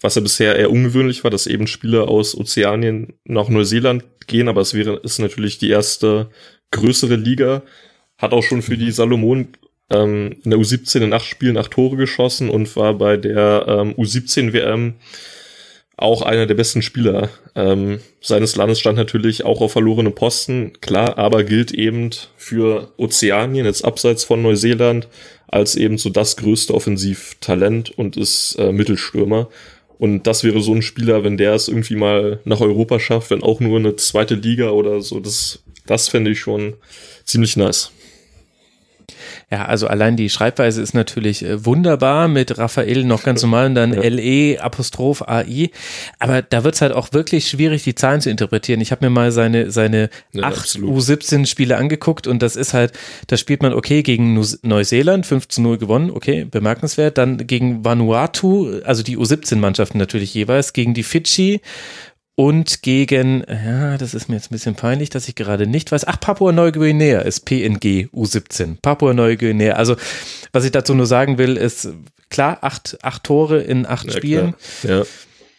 was ja bisher eher ungewöhnlich war, dass eben Spieler aus Ozeanien nach Neuseeland gehen, aber es wäre ist natürlich die erste größere Liga. Hat auch schon für die Salomon ähm, in der U17 in acht Spielen acht Tore geschossen und war bei der ähm, U17 WM auch einer der besten Spieler ähm, seines Landes, stand natürlich auch auf verlorenen Posten, klar, aber gilt eben für Ozeanien, jetzt abseits von Neuseeland, als eben so das größte Offensivtalent und ist äh, Mittelstürmer. Und das wäre so ein Spieler, wenn der es irgendwie mal nach Europa schafft, wenn auch nur eine zweite Liga oder so, das, das fände ich schon ziemlich nice.
Ja, also allein die Schreibweise ist natürlich äh, wunderbar mit Raphael noch ganz normal und dann ja. LE Apostroph AI. Aber da wird's halt auch wirklich schwierig, die Zahlen zu interpretieren. Ich habe mir mal seine, seine ja, 8 U17 Spiele angeguckt und das ist halt, da spielt man okay gegen Neuseeland, 5 zu 0 gewonnen, okay, bemerkenswert. Dann gegen Vanuatu, also die U17 Mannschaften natürlich jeweils, gegen die Fidschi und gegen, ja, das ist mir jetzt ein bisschen peinlich, dass ich gerade nicht weiß. Ach, Papua-Neuguinea ist PNG U17. Papua-Neuguinea. Also, was ich dazu nur sagen will, ist klar, acht, acht Tore in acht ja, Spielen. Ja.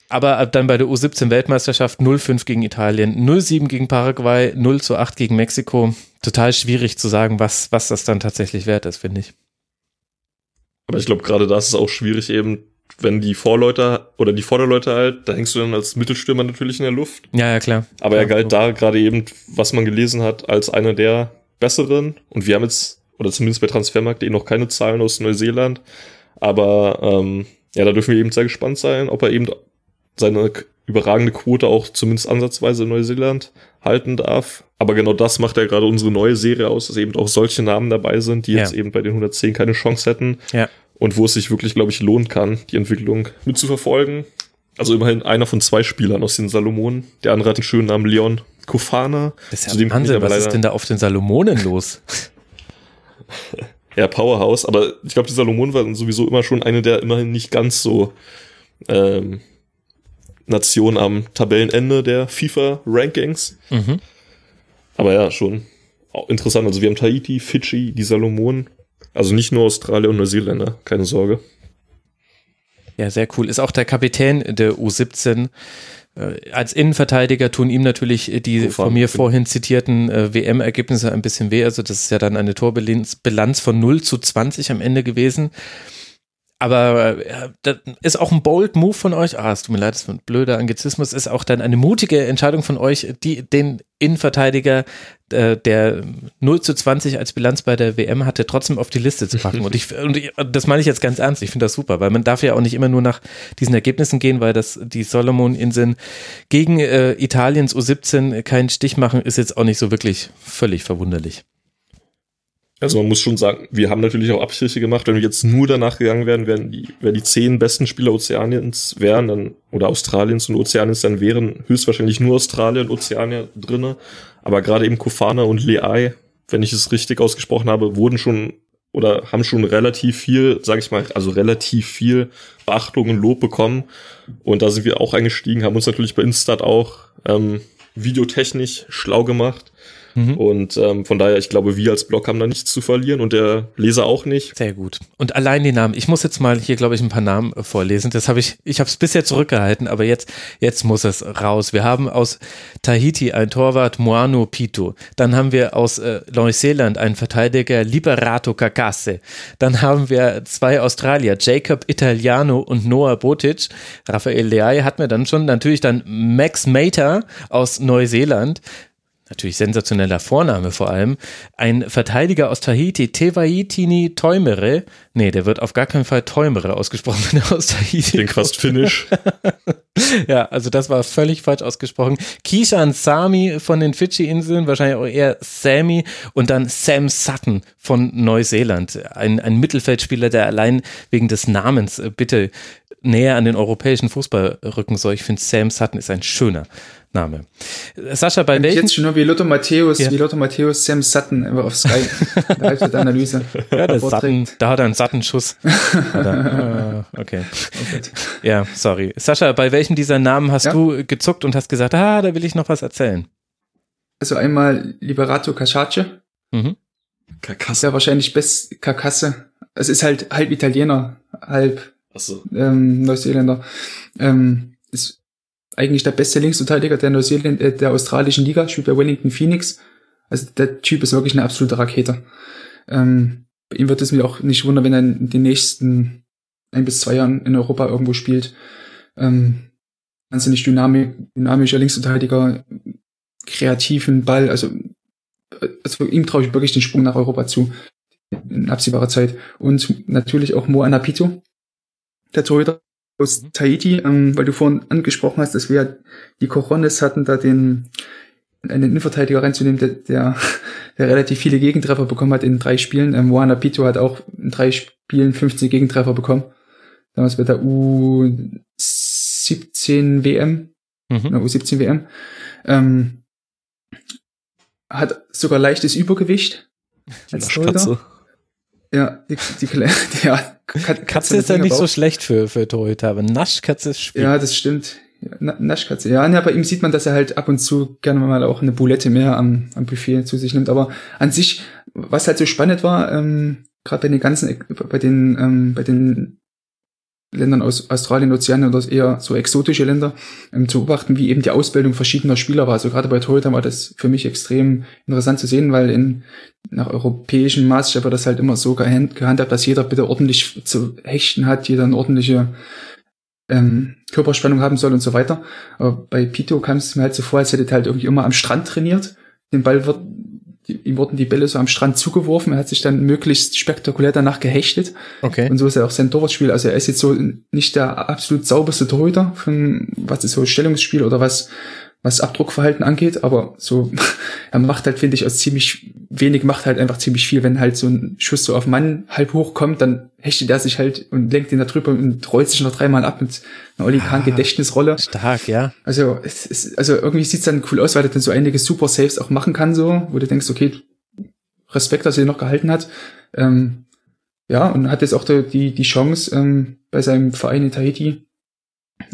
Aber dann bei der U17 Weltmeisterschaft 0-5 gegen Italien, 0-7 gegen Paraguay, 0 zu 8 gegen Mexiko. Total schwierig zu sagen, was, was das dann tatsächlich wert ist, finde ich.
Aber ich glaube, gerade das ist auch schwierig eben wenn die Vorleute oder die Vorderleute halt, da hängst du dann als Mittelstürmer natürlich in der Luft.
Ja, ja, klar.
Aber
er
galt da gerade eben, was man gelesen hat, als einer der besseren. Und wir haben jetzt, oder zumindest bei Transfermarkt, eh noch keine Zahlen aus Neuseeland. Aber ähm, ja, da dürfen wir eben sehr gespannt sein, ob er eben seine überragende Quote auch zumindest ansatzweise in Neuseeland halten darf. Aber genau das macht ja gerade unsere neue Serie aus, dass eben auch solche Namen dabei sind, die ja. jetzt eben bei den 110 keine Chance hätten.
Ja
und wo es sich wirklich, glaube ich, lohnen kann, die Entwicklung mitzuverfolgen. Also immerhin einer von zwei Spielern aus den Salomonen. Der andere hat den schönen Namen Leon Kofana.
Das ist ja Wahnsinn, was ist denn da auf den Salomonen los? [LAUGHS]
ja, Powerhouse, aber ich glaube, die Salomonen waren sowieso immer schon eine der immerhin nicht ganz so ähm, Nationen am Tabellenende der FIFA-Rankings. Mhm. Aber ja, schon interessant. Also wir haben Tahiti, Fidschi, die Salomonen also nicht nur Australier und Neuseeländer, keine Sorge.
Ja, sehr cool. Ist auch der Kapitän der U17. Äh, als Innenverteidiger tun ihm natürlich die von mir vorhin zitierten äh, WM-Ergebnisse ein bisschen weh. Also das ist ja dann eine Torbilanz von 0 zu 20 am Ende gewesen. Aber äh, das ist auch ein bold Move von euch. Ah, es tut mir leid, das ist ein blöder Angizismus. Ist auch dann eine mutige Entscheidung von euch, die den Innenverteidiger, äh, der 0 zu 20 als Bilanz bei der WM hatte, trotzdem auf die Liste zu packen. Und, ich, [LAUGHS] und ich, das meine ich jetzt ganz ernst. Ich finde das super, weil man darf ja auch nicht immer nur nach diesen Ergebnissen gehen, weil das die Solomon-Inseln gegen äh, Italiens U17 keinen Stich machen, ist jetzt auch nicht so wirklich völlig verwunderlich.
Also man muss schon sagen, wir haben natürlich auch Abstriche gemacht. Wenn wir jetzt nur danach gegangen wären, wären die, wer die zehn besten Spieler Ozeaniens wären, dann, oder Australiens und Ozeaniens, dann wären höchstwahrscheinlich nur Australien und Ozeanier drinne. Aber gerade eben Kofana und Leai, wenn ich es richtig ausgesprochen habe, wurden schon oder haben schon relativ viel, sage ich mal, also relativ viel Beachtung und Lob bekommen. Und da sind wir auch eingestiegen, haben uns natürlich bei Instat auch ähm, videotechnisch schlau gemacht Mhm. Und ähm, von daher, ich glaube, wir als Blog haben da nichts zu verlieren und der Leser auch nicht.
Sehr gut. Und allein die Namen. Ich muss jetzt mal hier, glaube ich, ein paar Namen vorlesen. Das habe ich, ich habe es bisher zurückgehalten, aber jetzt, jetzt muss es raus. Wir haben aus Tahiti ein Torwart Moano Pito. Dann haben wir aus äh, Neuseeland einen Verteidiger Liberato Kakase. Dann haben wir zwei Australier, Jacob Italiano und Noah Botic. Raphael Leay hat mir dann schon natürlich dann Max Mater aus Neuseeland natürlich sensationeller Vorname vor allem, ein Verteidiger aus Tahiti, Tewaitini Teumere, nee, der wird auf gar keinen Fall Teumere ausgesprochen, [LAUGHS] wenn er aus Tahiti
Klingt fast finnisch. [LAUGHS]
ja, also das war völlig falsch ausgesprochen. Kishan Sami von den Fidschi-Inseln, wahrscheinlich auch eher Sammy und dann Sam Sutton von Neuseeland, ein, ein Mittelfeldspieler, der allein wegen des Namens äh, bitte näher an den europäischen Fußball rücken soll. Ich finde, Sam Sutton ist ein schöner Name. Sascha, bei welchen?
Jetzt schon nur wie Lothar Matthäus, ja. wie Lothar Matthäus, Sam Sutton auf Sky. [LAUGHS] da hat Analyse.
Ja, der Sutton, da hat er einen satten Schuss. [LAUGHS] Er, uh, okay. okay. Ja, sorry. Sascha, bei welchen dieser Namen hast ja. du gezuckt und hast gesagt, ah, da will ich noch was erzählen?
Also einmal Liberato Casciace. Mhm.
Carcasse.
Ja, wahrscheinlich best Carcasse. Es ist halt halb Italiener, halb
so.
ähm, Neuseeländer. Ähm, ist eigentlich der beste Linksverteidiger der, Neuseeland, äh, der australischen Liga, spielt bei Wellington Phoenix. Also der Typ ist wirklich eine absolute Rakete. Ähm, ihm wird es mir auch nicht wundern, wenn er in den nächsten ein bis zwei Jahren in Europa irgendwo spielt. Ähm, wahnsinnig dynamisch, dynamischer Linksverteidiger, kreativen Ball, also, also ihm traue ich wirklich den Sprung nach Europa zu in absehbarer Zeit. Und natürlich auch Mo Anapito, der Torhüter aus mhm. Tahiti, ähm, weil du vorhin angesprochen hast, dass wir die Corones hatten, da den einen Innenverteidiger reinzunehmen, der, der, [LAUGHS] der relativ viele Gegentreffer bekommen hat in drei Spielen. Ähm, Moana Pito hat auch in drei Spielen 15 Gegentreffer bekommen. Damals bei der U17 WM, mhm. U17 WM. Ähm, hat sogar leichtes Übergewicht
als Torhüter.
Ja, die, die, die [LAUGHS] ja,
Katze, Katze ist ja nicht so schlecht für, für Torhüter, aber Naschkatze ist
schwierig. Ja, das stimmt. Naschkatze. Ja, ja, bei ihm sieht man, dass er halt ab und zu gerne mal auch eine Boulette mehr am, am Buffet zu sich nimmt. Aber an sich, was halt so spannend war, ähm, gerade bei den ganzen, bei den, ähm, bei den Ländern aus Australien, Ozeanien oder eher so exotische Länder ähm, zu beobachten, wie eben die Ausbildung verschiedener Spieler war. Also gerade bei Toyota war das für mich extrem interessant zu sehen, weil in nach europäischen Maßstab wird das halt immer so gehandhabt, dass jeder bitte ordentlich zu hechten hat, jeder eine ordentliche ähm, Körperspannung haben soll und so weiter. Aber bei Pito kam es mir halt so vor, als hätte er halt irgendwie immer am Strand trainiert. Den Ball wird die, ihm wurden die Bälle so am Strand zugeworfen. Er hat sich dann möglichst spektakulär danach gehechtet.
Okay.
Und so ist er auch sein Torwartspiel. Also er ist jetzt so nicht der absolut sauberste Torhüter von was ist so Stellungsspiel oder was was Abdruckverhalten angeht, aber so, [LAUGHS] er macht halt, finde ich, aus ziemlich wenig, macht halt einfach ziemlich viel. Wenn halt so ein Schuss so auf Mann halb hoch kommt, dann hechtet er sich halt und lenkt ihn da drüber und rollt sich noch dreimal ab mit einer Oli Kahn ah, Gedächtnisrolle.
Stark, ja.
Also, es ist, also irgendwie sieht's dann cool aus, weil er dann so einige Super Saves auch machen kann, so, wo du denkst, okay, Respekt, dass er ihn noch gehalten hat. Ähm, ja, und hat jetzt auch die, die Chance, ähm, bei seinem Verein in Tahiti,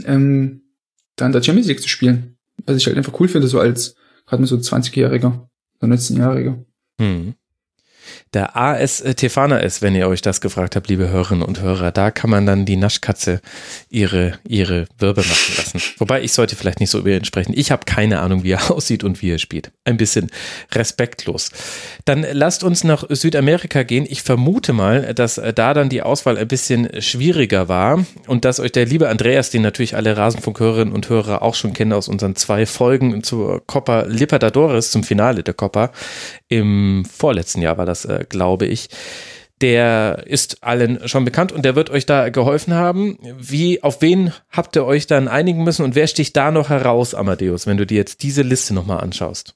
ähm, dann der Champions League zu spielen was ich halt einfach cool finde, so als gerade mal so 20-Jähriger oder 19-Jähriger.
Hm der AS Tefana ist, wenn ihr euch das gefragt habt, liebe Hörerinnen und Hörer. Da kann man dann die Naschkatze ihre, ihre Wirbel machen lassen. Wobei ich sollte vielleicht nicht so über ihn sprechen. Ich habe keine Ahnung, wie er [LAUGHS] aussieht und wie er spielt. Ein bisschen respektlos. Dann lasst uns nach Südamerika gehen. Ich vermute mal, dass da dann die Auswahl ein bisschen schwieriger war und dass euch der liebe Andreas, den natürlich alle Rasenfunkhörerinnen und Hörer auch schon kennen aus unseren zwei Folgen zur Copa Libertadores, zum Finale der Copa, im vorletzten Jahr war das, glaube ich. Der ist allen schon bekannt und der wird euch da geholfen haben. Wie, auf wen habt ihr euch dann einigen müssen und wer sticht da noch heraus, Amadeus, wenn du dir jetzt diese Liste nochmal anschaust?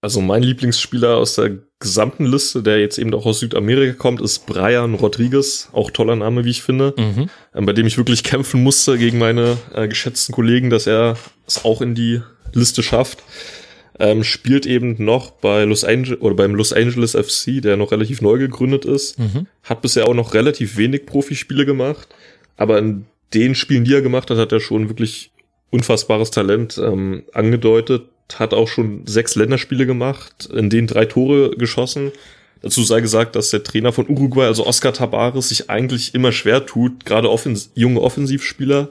Also mein Lieblingsspieler aus der gesamten Liste, der jetzt eben auch aus Südamerika kommt, ist Brian Rodriguez. Auch toller Name, wie ich finde. Mhm. Ähm, bei dem ich wirklich kämpfen musste gegen meine äh, geschätzten Kollegen, dass er es auch in die Liste schafft ähm, spielt eben noch bei Los Angeles oder beim Los Angeles FC, der noch relativ neu gegründet ist, mhm. hat bisher auch noch relativ wenig Profispiele gemacht, aber in den Spielen, die er gemacht hat, hat er schon wirklich unfassbares Talent ähm, angedeutet, hat auch schon sechs Länderspiele gemacht, in denen drei Tore geschossen. Dazu sei gesagt, dass der Trainer von Uruguay, also Oscar Tabares, sich eigentlich immer schwer tut, gerade offens junge Offensivspieler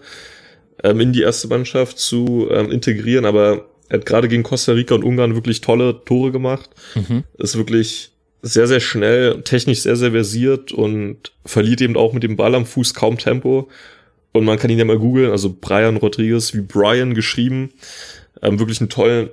ähm, in die erste Mannschaft zu ähm, integrieren, aber er hat gerade gegen Costa Rica und Ungarn wirklich tolle Tore gemacht. Mhm. Ist wirklich sehr, sehr schnell, technisch sehr, sehr versiert und verliert eben auch mit dem Ball am Fuß kaum Tempo. Und man kann ihn ja mal googeln, also Brian Rodriguez, wie Brian geschrieben. Ähm, wirklich einen tollen,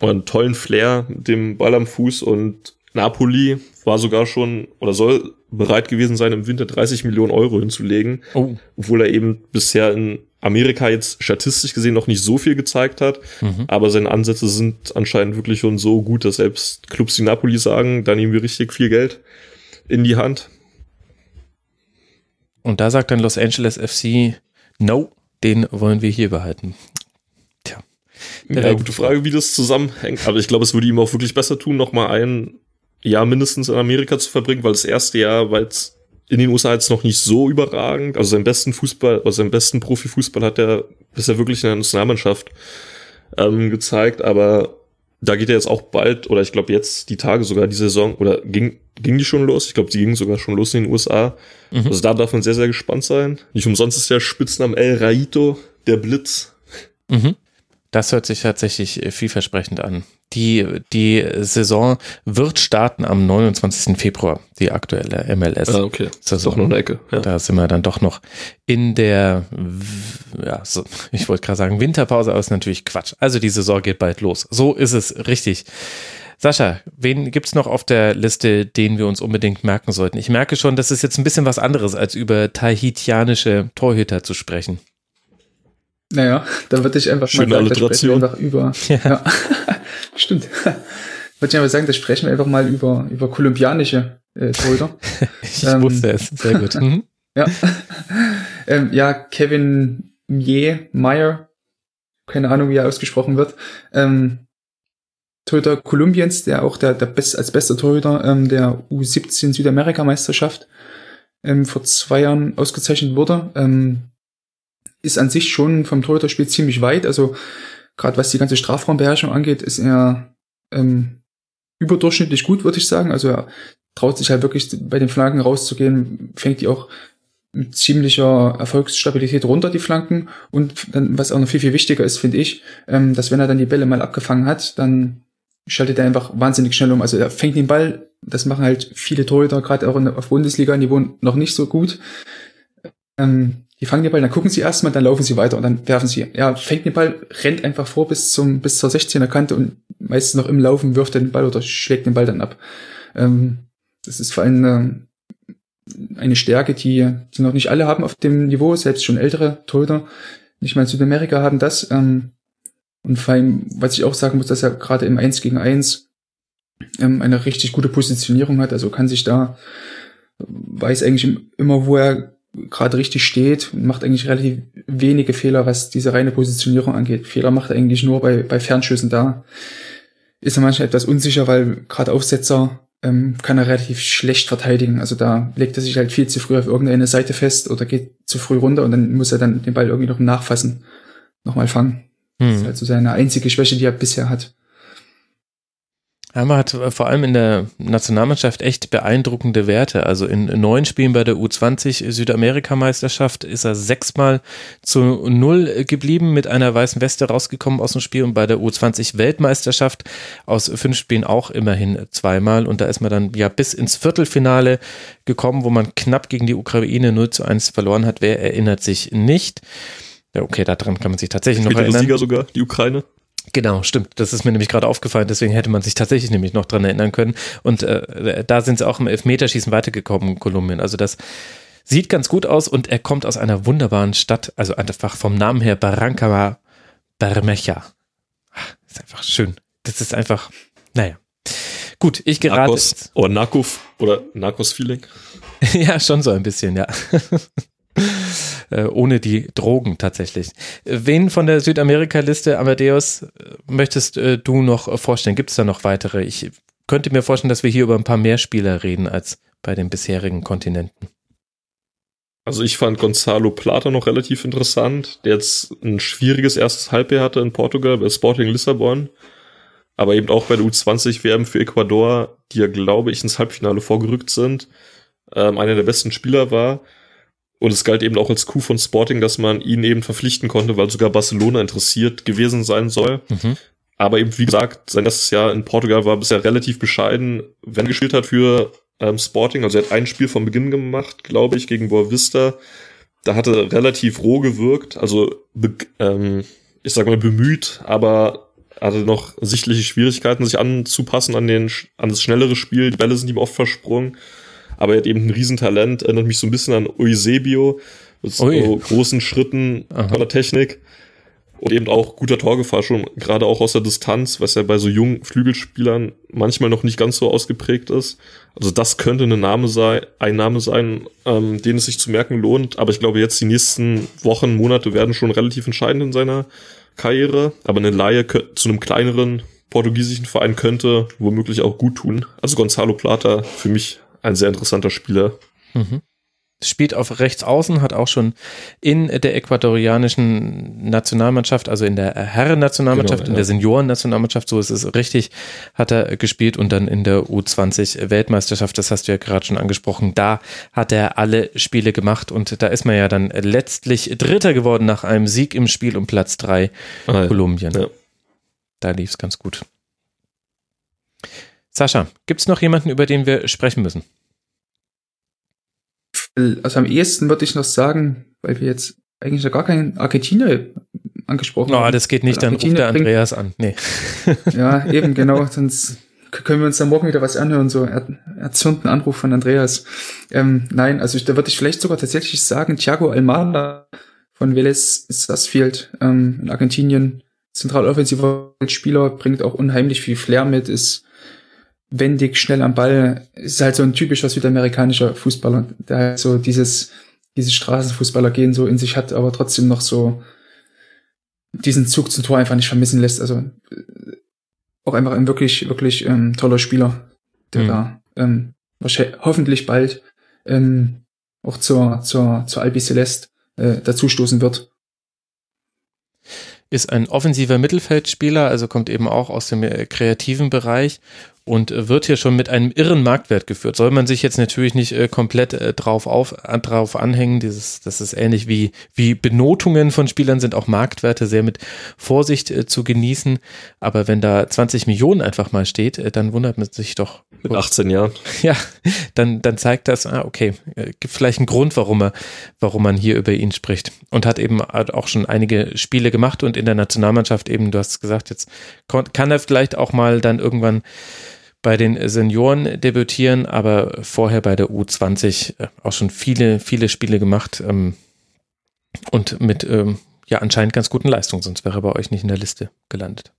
einen tollen Flair mit dem Ball am Fuß und Napoli war sogar schon oder soll bereit gewesen sein, im Winter 30 Millionen Euro hinzulegen, oh. obwohl er eben bisher in Amerika jetzt statistisch gesehen noch nicht so viel gezeigt hat, mhm. aber seine Ansätze sind anscheinend wirklich schon so gut, dass selbst Clubs wie Napoli sagen, da nehmen wir richtig viel Geld in die Hand.
Und da sagt dann Los Angeles FC, no, den wollen wir hier behalten.
Tja. Ja, gute Frage, wie das zusammenhängt. Aber ich glaube, es würde ihm auch wirklich besser tun, nochmal ein Jahr mindestens in Amerika zu verbringen, weil das erste Jahr, weil es in den USA jetzt noch nicht so überragend. Also seinen besten Fußball, also seinen besten Profifußball hat er bisher wirklich in der Nationalmannschaft ähm, gezeigt, aber da geht er jetzt auch bald, oder ich glaube jetzt die Tage sogar die Saison, oder ging, ging die schon los? Ich glaube, die ging sogar schon los in den USA. Mhm. Also da darf man sehr, sehr gespannt sein. Nicht umsonst ist der Spitzname El Raito, der Blitz.
Mhm. Das hört sich tatsächlich äh, vielversprechend an. Die, die Saison wird starten am 29. Februar, die aktuelle MLS.
Ah, okay. Saison. Doch noch eine Ecke.
Ja. Da sind wir dann doch noch in der, ja, so, ich wollte gerade sagen Winterpause, aber ist natürlich Quatsch. Also die Saison geht bald los. So ist es richtig. Sascha, wen gibt's noch auf der Liste, den wir uns unbedingt merken sollten? Ich merke schon, das ist jetzt ein bisschen was anderes, als über tahitianische Torhüter zu sprechen.
Naja, da würde ich einfach
Schöne
mal
sagen, Alliteration.
einfach über. [LAUGHS] Ja. ja. [LAUGHS] Stimmt. [LAUGHS] Würde ich aber sagen, da sprechen wir einfach mal über, über kolumbianische äh, Torhüter.
ich ähm, wusste es, sehr gut. Mhm.
Ja. ähm, ja, Kevin Mie Meyer, keine Ahnung, wie er ausgesprochen wird. Ähm, Torhüter Kolumbiens, der auch der, der best, als bester Torhüter ähm, der U17 Südamerika-Meisterschaft ähm, vor zwei Jahren ausgezeichnet wurde, ähm, ist an sich schon vom Torhüterspiel ziemlich weit. Also gerade was die ganze Strafraumbeherrschung angeht, ist er ähm, überdurchschnittlich gut, würde ich sagen. Also er traut sich halt wirklich bei den Flanken rauszugehen, fängt die auch mit ziemlicher Erfolgsstabilität runter, die Flanken. Und dann, was auch noch viel, viel wichtiger ist, finde ich, ähm, dass wenn er dann die Bälle mal abgefangen hat, dann schaltet er einfach wahnsinnig schnell um. Also er fängt den Ball, das machen halt viele Torhüter, gerade auch auf Bundesliga-Niveau noch nicht so gut. Ähm, die fangen den Ball, dann gucken sie erstmal, dann laufen sie weiter und dann werfen sie. Er fängt den Ball, rennt einfach vor bis zum bis zur 16er Kante und meistens noch im Laufen wirft er den Ball oder schlägt den Ball dann ab. Ähm, das ist vor allem eine, eine Stärke, die, die noch nicht alle haben auf dem Niveau, selbst schon ältere Torhüter, nicht mal in Südamerika haben das. Ähm, und vor allem, was ich auch sagen muss, dass er gerade im 1 gegen 1 ähm, eine richtig gute Positionierung hat. Also kann sich da, weiß eigentlich immer, wo er gerade richtig steht und macht eigentlich relativ wenige Fehler, was diese reine Positionierung angeht. Fehler macht er eigentlich nur bei, bei Fernschüssen da. Ist er manchmal etwas unsicher, weil gerade Aufsetzer ähm, kann er relativ schlecht verteidigen. Also da legt er sich halt viel zu früh auf irgendeine Seite fest oder geht zu früh runter und dann muss er dann den Ball irgendwie noch Nachfassen nochmal fangen. Hm. Das ist halt so seine einzige Schwäche, die er bisher hat.
Hammer hat äh, vor allem in der Nationalmannschaft echt beeindruckende Werte. Also in neun Spielen bei der U20 Südamerikameisterschaft ist er sechsmal zu null geblieben, mit einer weißen Weste rausgekommen aus dem Spiel und bei der U20 Weltmeisterschaft aus fünf Spielen auch immerhin zweimal. Und da ist man dann ja bis ins Viertelfinale gekommen, wo man knapp gegen die Ukraine 0 zu 1 verloren hat. Wer erinnert sich nicht? Ja, okay, daran kann man sich tatsächlich noch erinnern.
Sieger sogar, die Ukraine.
Genau, stimmt. Das ist mir nämlich gerade aufgefallen. Deswegen hätte man sich tatsächlich nämlich noch dran erinnern können. Und äh, da sind sie auch im Elfmeterschießen weitergekommen, Kolumbien. Also das sieht ganz gut aus und er kommt aus einer wunderbaren Stadt. Also einfach vom Namen her Barranca Bermeja. Ist einfach schön. Das ist einfach, naja. Gut, ich gerate.
Narcos oder Narcos oder Narcos-Feeling. [LAUGHS]
ja, schon so ein bisschen, ja. [LAUGHS] Äh, ohne die Drogen tatsächlich. Wen von der Südamerika-Liste, Amadeus, möchtest äh, du noch vorstellen? Gibt es da noch weitere? Ich könnte mir vorstellen, dass wir hier über ein paar mehr Spieler reden als bei den bisherigen Kontinenten.
Also ich fand Gonzalo Plata noch relativ interessant, der jetzt ein schwieriges erstes Halbjahr hatte in Portugal bei Sporting Lissabon, aber eben auch bei der U20-WM für Ecuador, die ja, glaube ich, ins Halbfinale vorgerückt sind, ähm, einer der besten Spieler war. Und es galt eben auch als Coup von Sporting, dass man ihn eben verpflichten konnte, weil sogar Barcelona interessiert gewesen sein soll. Mhm. Aber eben, wie gesagt, sein erstes Jahr in Portugal war bisher relativ bescheiden, wenn er gespielt hat für ähm, Sporting. Also er hat ein Spiel von Beginn gemacht, glaube ich, gegen Boa Vista. Da hat er relativ roh gewirkt, also ähm, ich sag mal bemüht, aber hatte noch sichtliche Schwierigkeiten, sich anzupassen an den an das schnellere Spiel. Die Bälle sind ihm oft versprungen aber er hat eben ein Riesentalent, erinnert mich so ein bisschen an Eusebio, mit so Ui. großen Schritten Aha. von der Technik und eben auch guter Torgefahr schon, gerade auch aus der Distanz, was ja bei so jungen Flügelspielern manchmal noch nicht ganz so ausgeprägt ist. Also das könnte eine Name sein, ein Name sein, ähm, den es sich zu merken lohnt. Aber ich glaube, jetzt die nächsten Wochen, Monate werden schon relativ entscheidend in seiner Karriere. Aber eine Laie zu einem kleineren portugiesischen Verein könnte womöglich auch gut tun. Also Gonzalo Plata für mich ein sehr interessanter Spieler. Mhm.
spielt auf rechts außen, hat auch schon in der ecuadorianischen Nationalmannschaft, also in der Herren-Nationalmannschaft, genau, ja. in der Senioren-Nationalmannschaft, so ist es richtig, hat er gespielt und dann in der U20-Weltmeisterschaft, das hast du ja gerade schon angesprochen, da hat er alle Spiele gemacht und da ist man ja dann letztlich Dritter geworden nach einem Sieg im Spiel um Platz 3 ah, Kolumbien. Ja. Da lief es ganz gut. Sascha, gibt es noch jemanden, über den wir sprechen müssen?
Also am ehesten würde ich noch sagen, weil wir jetzt eigentlich noch gar keinen Argentinier angesprochen
oh, haben. das geht nicht, dann ruft der Andreas an. Nee.
Ja, [LAUGHS] eben, genau. Sonst können wir uns dann morgen wieder was anhören, so er, erzürnten Anruf von Andreas. Ähm, nein, also da würde ich vielleicht sogar tatsächlich sagen, Thiago Almada von Vélez Sarsfield ähm, in Argentinien, zentraloffensiver Spieler, bringt auch unheimlich viel Flair mit, ist wendig, schnell am Ball. Ist halt so ein typischer südamerikanischer Fußballer, der halt so dieses, dieses Straßenfußballergehen so in sich hat, aber trotzdem noch so diesen Zug zum Tor einfach nicht vermissen lässt. Also auch einfach ein wirklich, wirklich ähm, toller Spieler, der mhm. da ähm, wahrscheinlich, hoffentlich bald ähm, auch zur, zur, zur Albi Celeste äh, dazustoßen wird
ist ein offensiver Mittelfeldspieler, also kommt eben auch aus dem äh, kreativen Bereich und wird hier schon mit einem irren Marktwert geführt. Soll man sich jetzt natürlich nicht äh, komplett äh, drauf, auf, äh, drauf anhängen. Dieses, das ist ähnlich wie, wie Benotungen von Spielern sind auch Marktwerte sehr mit Vorsicht äh, zu genießen. Aber wenn da 20 Millionen einfach mal steht, äh, dann wundert man sich doch.
Mit 18 Jahren. [LAUGHS]
Ja, dann, dann zeigt das, ah, okay, äh, gibt vielleicht einen Grund, warum er, warum man hier über ihn spricht. Und hat eben auch schon einige Spiele gemacht und in der Nationalmannschaft eben, du hast gesagt, jetzt kann er vielleicht auch mal dann irgendwann bei den Senioren debütieren, aber vorher bei der U20 äh, auch schon viele, viele Spiele gemacht ähm, und mit ähm, ja anscheinend ganz guten Leistungen, sonst wäre er bei euch nicht in der Liste gelandet.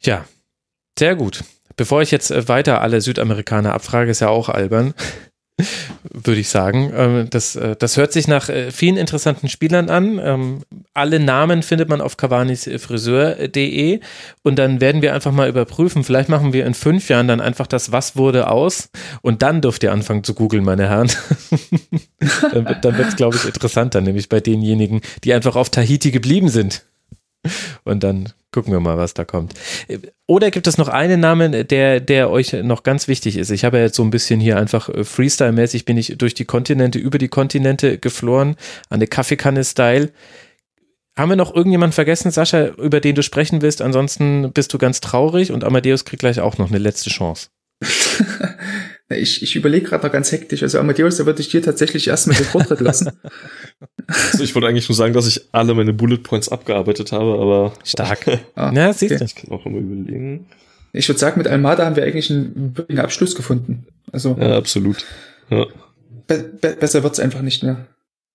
Ja, sehr gut. Bevor ich jetzt äh, weiter alle Südamerikaner abfrage, ist ja auch albern würde ich sagen. Ähm, das, äh, das hört sich nach äh, vielen interessanten Spielern an. Ähm, alle Namen findet man auf cavanisfriseur.de und dann werden wir einfach mal überprüfen. Vielleicht machen wir in fünf Jahren dann einfach das Was wurde aus und dann dürft ihr anfangen zu googeln, meine Herren. [LAUGHS] dann dann wird es, glaube ich, interessanter, nämlich bei denjenigen, die einfach auf Tahiti geblieben sind. Und dann gucken wir mal, was da kommt. Oder gibt es noch einen Namen, der, der euch noch ganz wichtig ist? Ich habe ja jetzt so ein bisschen hier einfach äh, Freestyle-mäßig bin ich durch die Kontinente, über die Kontinente geflohen, an der Kaffeekanne-Style. Haben wir noch irgendjemanden vergessen, Sascha, über den du sprechen willst? Ansonsten bist du ganz traurig und Amadeus kriegt gleich auch noch eine letzte Chance. [LAUGHS]
Ich, ich überlege gerade noch ganz hektisch. Also Amadeus, da würde ich dir tatsächlich erstmal den Vortritt lassen. [LAUGHS]
Also ich wollte eigentlich nur sagen, dass ich alle meine Bullet Points abgearbeitet habe, aber.
Stark. [LAUGHS] ah, ja, siehst
du. Ich kann auch immer überlegen.
Ich würde sagen, mit Almada haben wir eigentlich einen würdigen Abschluss gefunden. Also.
Ja, absolut. Ja.
Be be besser wird's einfach nicht mehr.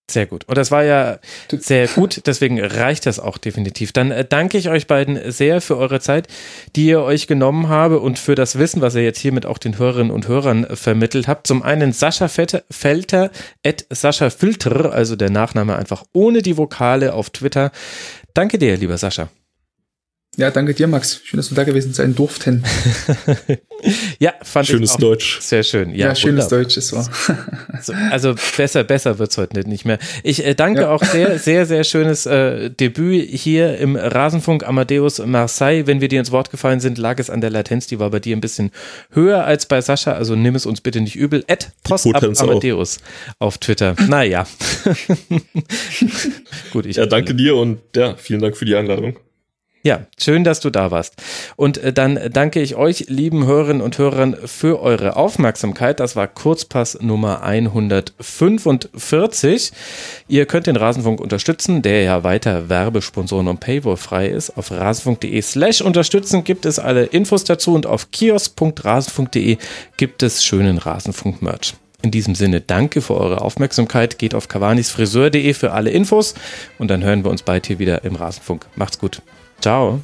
Sehr gut. Und das war ja sehr gut, deswegen reicht das auch definitiv. Dann äh, danke ich euch beiden sehr für eure Zeit, die ihr euch genommen habe und für das Wissen, was ihr jetzt hiermit auch den Hörerinnen und Hörern äh, vermittelt habt. Zum einen Sascha Felter, at Sascha Filter, also der Nachname einfach ohne die Vokale auf Twitter. Danke dir, lieber Sascha.
Ja, danke dir, Max. Schön, dass du da gewesen sein durften. [LAUGHS]
ja, fand
schönes ich auch Deutsch.
Sehr schön.
Ja, ja schönes Deutsch ist wahr.
so, also besser, besser wird's heute nicht mehr. Ich äh, danke ja. auch sehr, sehr, sehr schönes äh, Debüt hier im Rasenfunk Amadeus Marseille. Wenn wir dir ins Wort gefallen sind, lag es an der Latenz. Die war bei dir ein bisschen höher als bei Sascha. Also nimm es uns bitte nicht übel. At Amadeus auf Twitter. Naja. [LAUGHS]
Gut, ich. Ja, danke dir und ja, vielen Dank für die Einladung.
Ja, schön, dass du da warst. Und äh, dann danke ich euch, lieben Hörerinnen und Hörern, für eure Aufmerksamkeit. Das war Kurzpass Nummer 145. Ihr könnt den Rasenfunk unterstützen, der ja weiter Werbesponsoren und Paywall frei ist. Auf rasenfunk.de slash unterstützen gibt es alle Infos dazu und auf kiosk.rasenfunk.de gibt es schönen Rasenfunk-Merch. In diesem Sinne, danke für eure Aufmerksamkeit. Geht auf cavanisfriseur.de für alle Infos und dann hören wir uns bald hier wieder im Rasenfunk. Macht's gut. Ciao.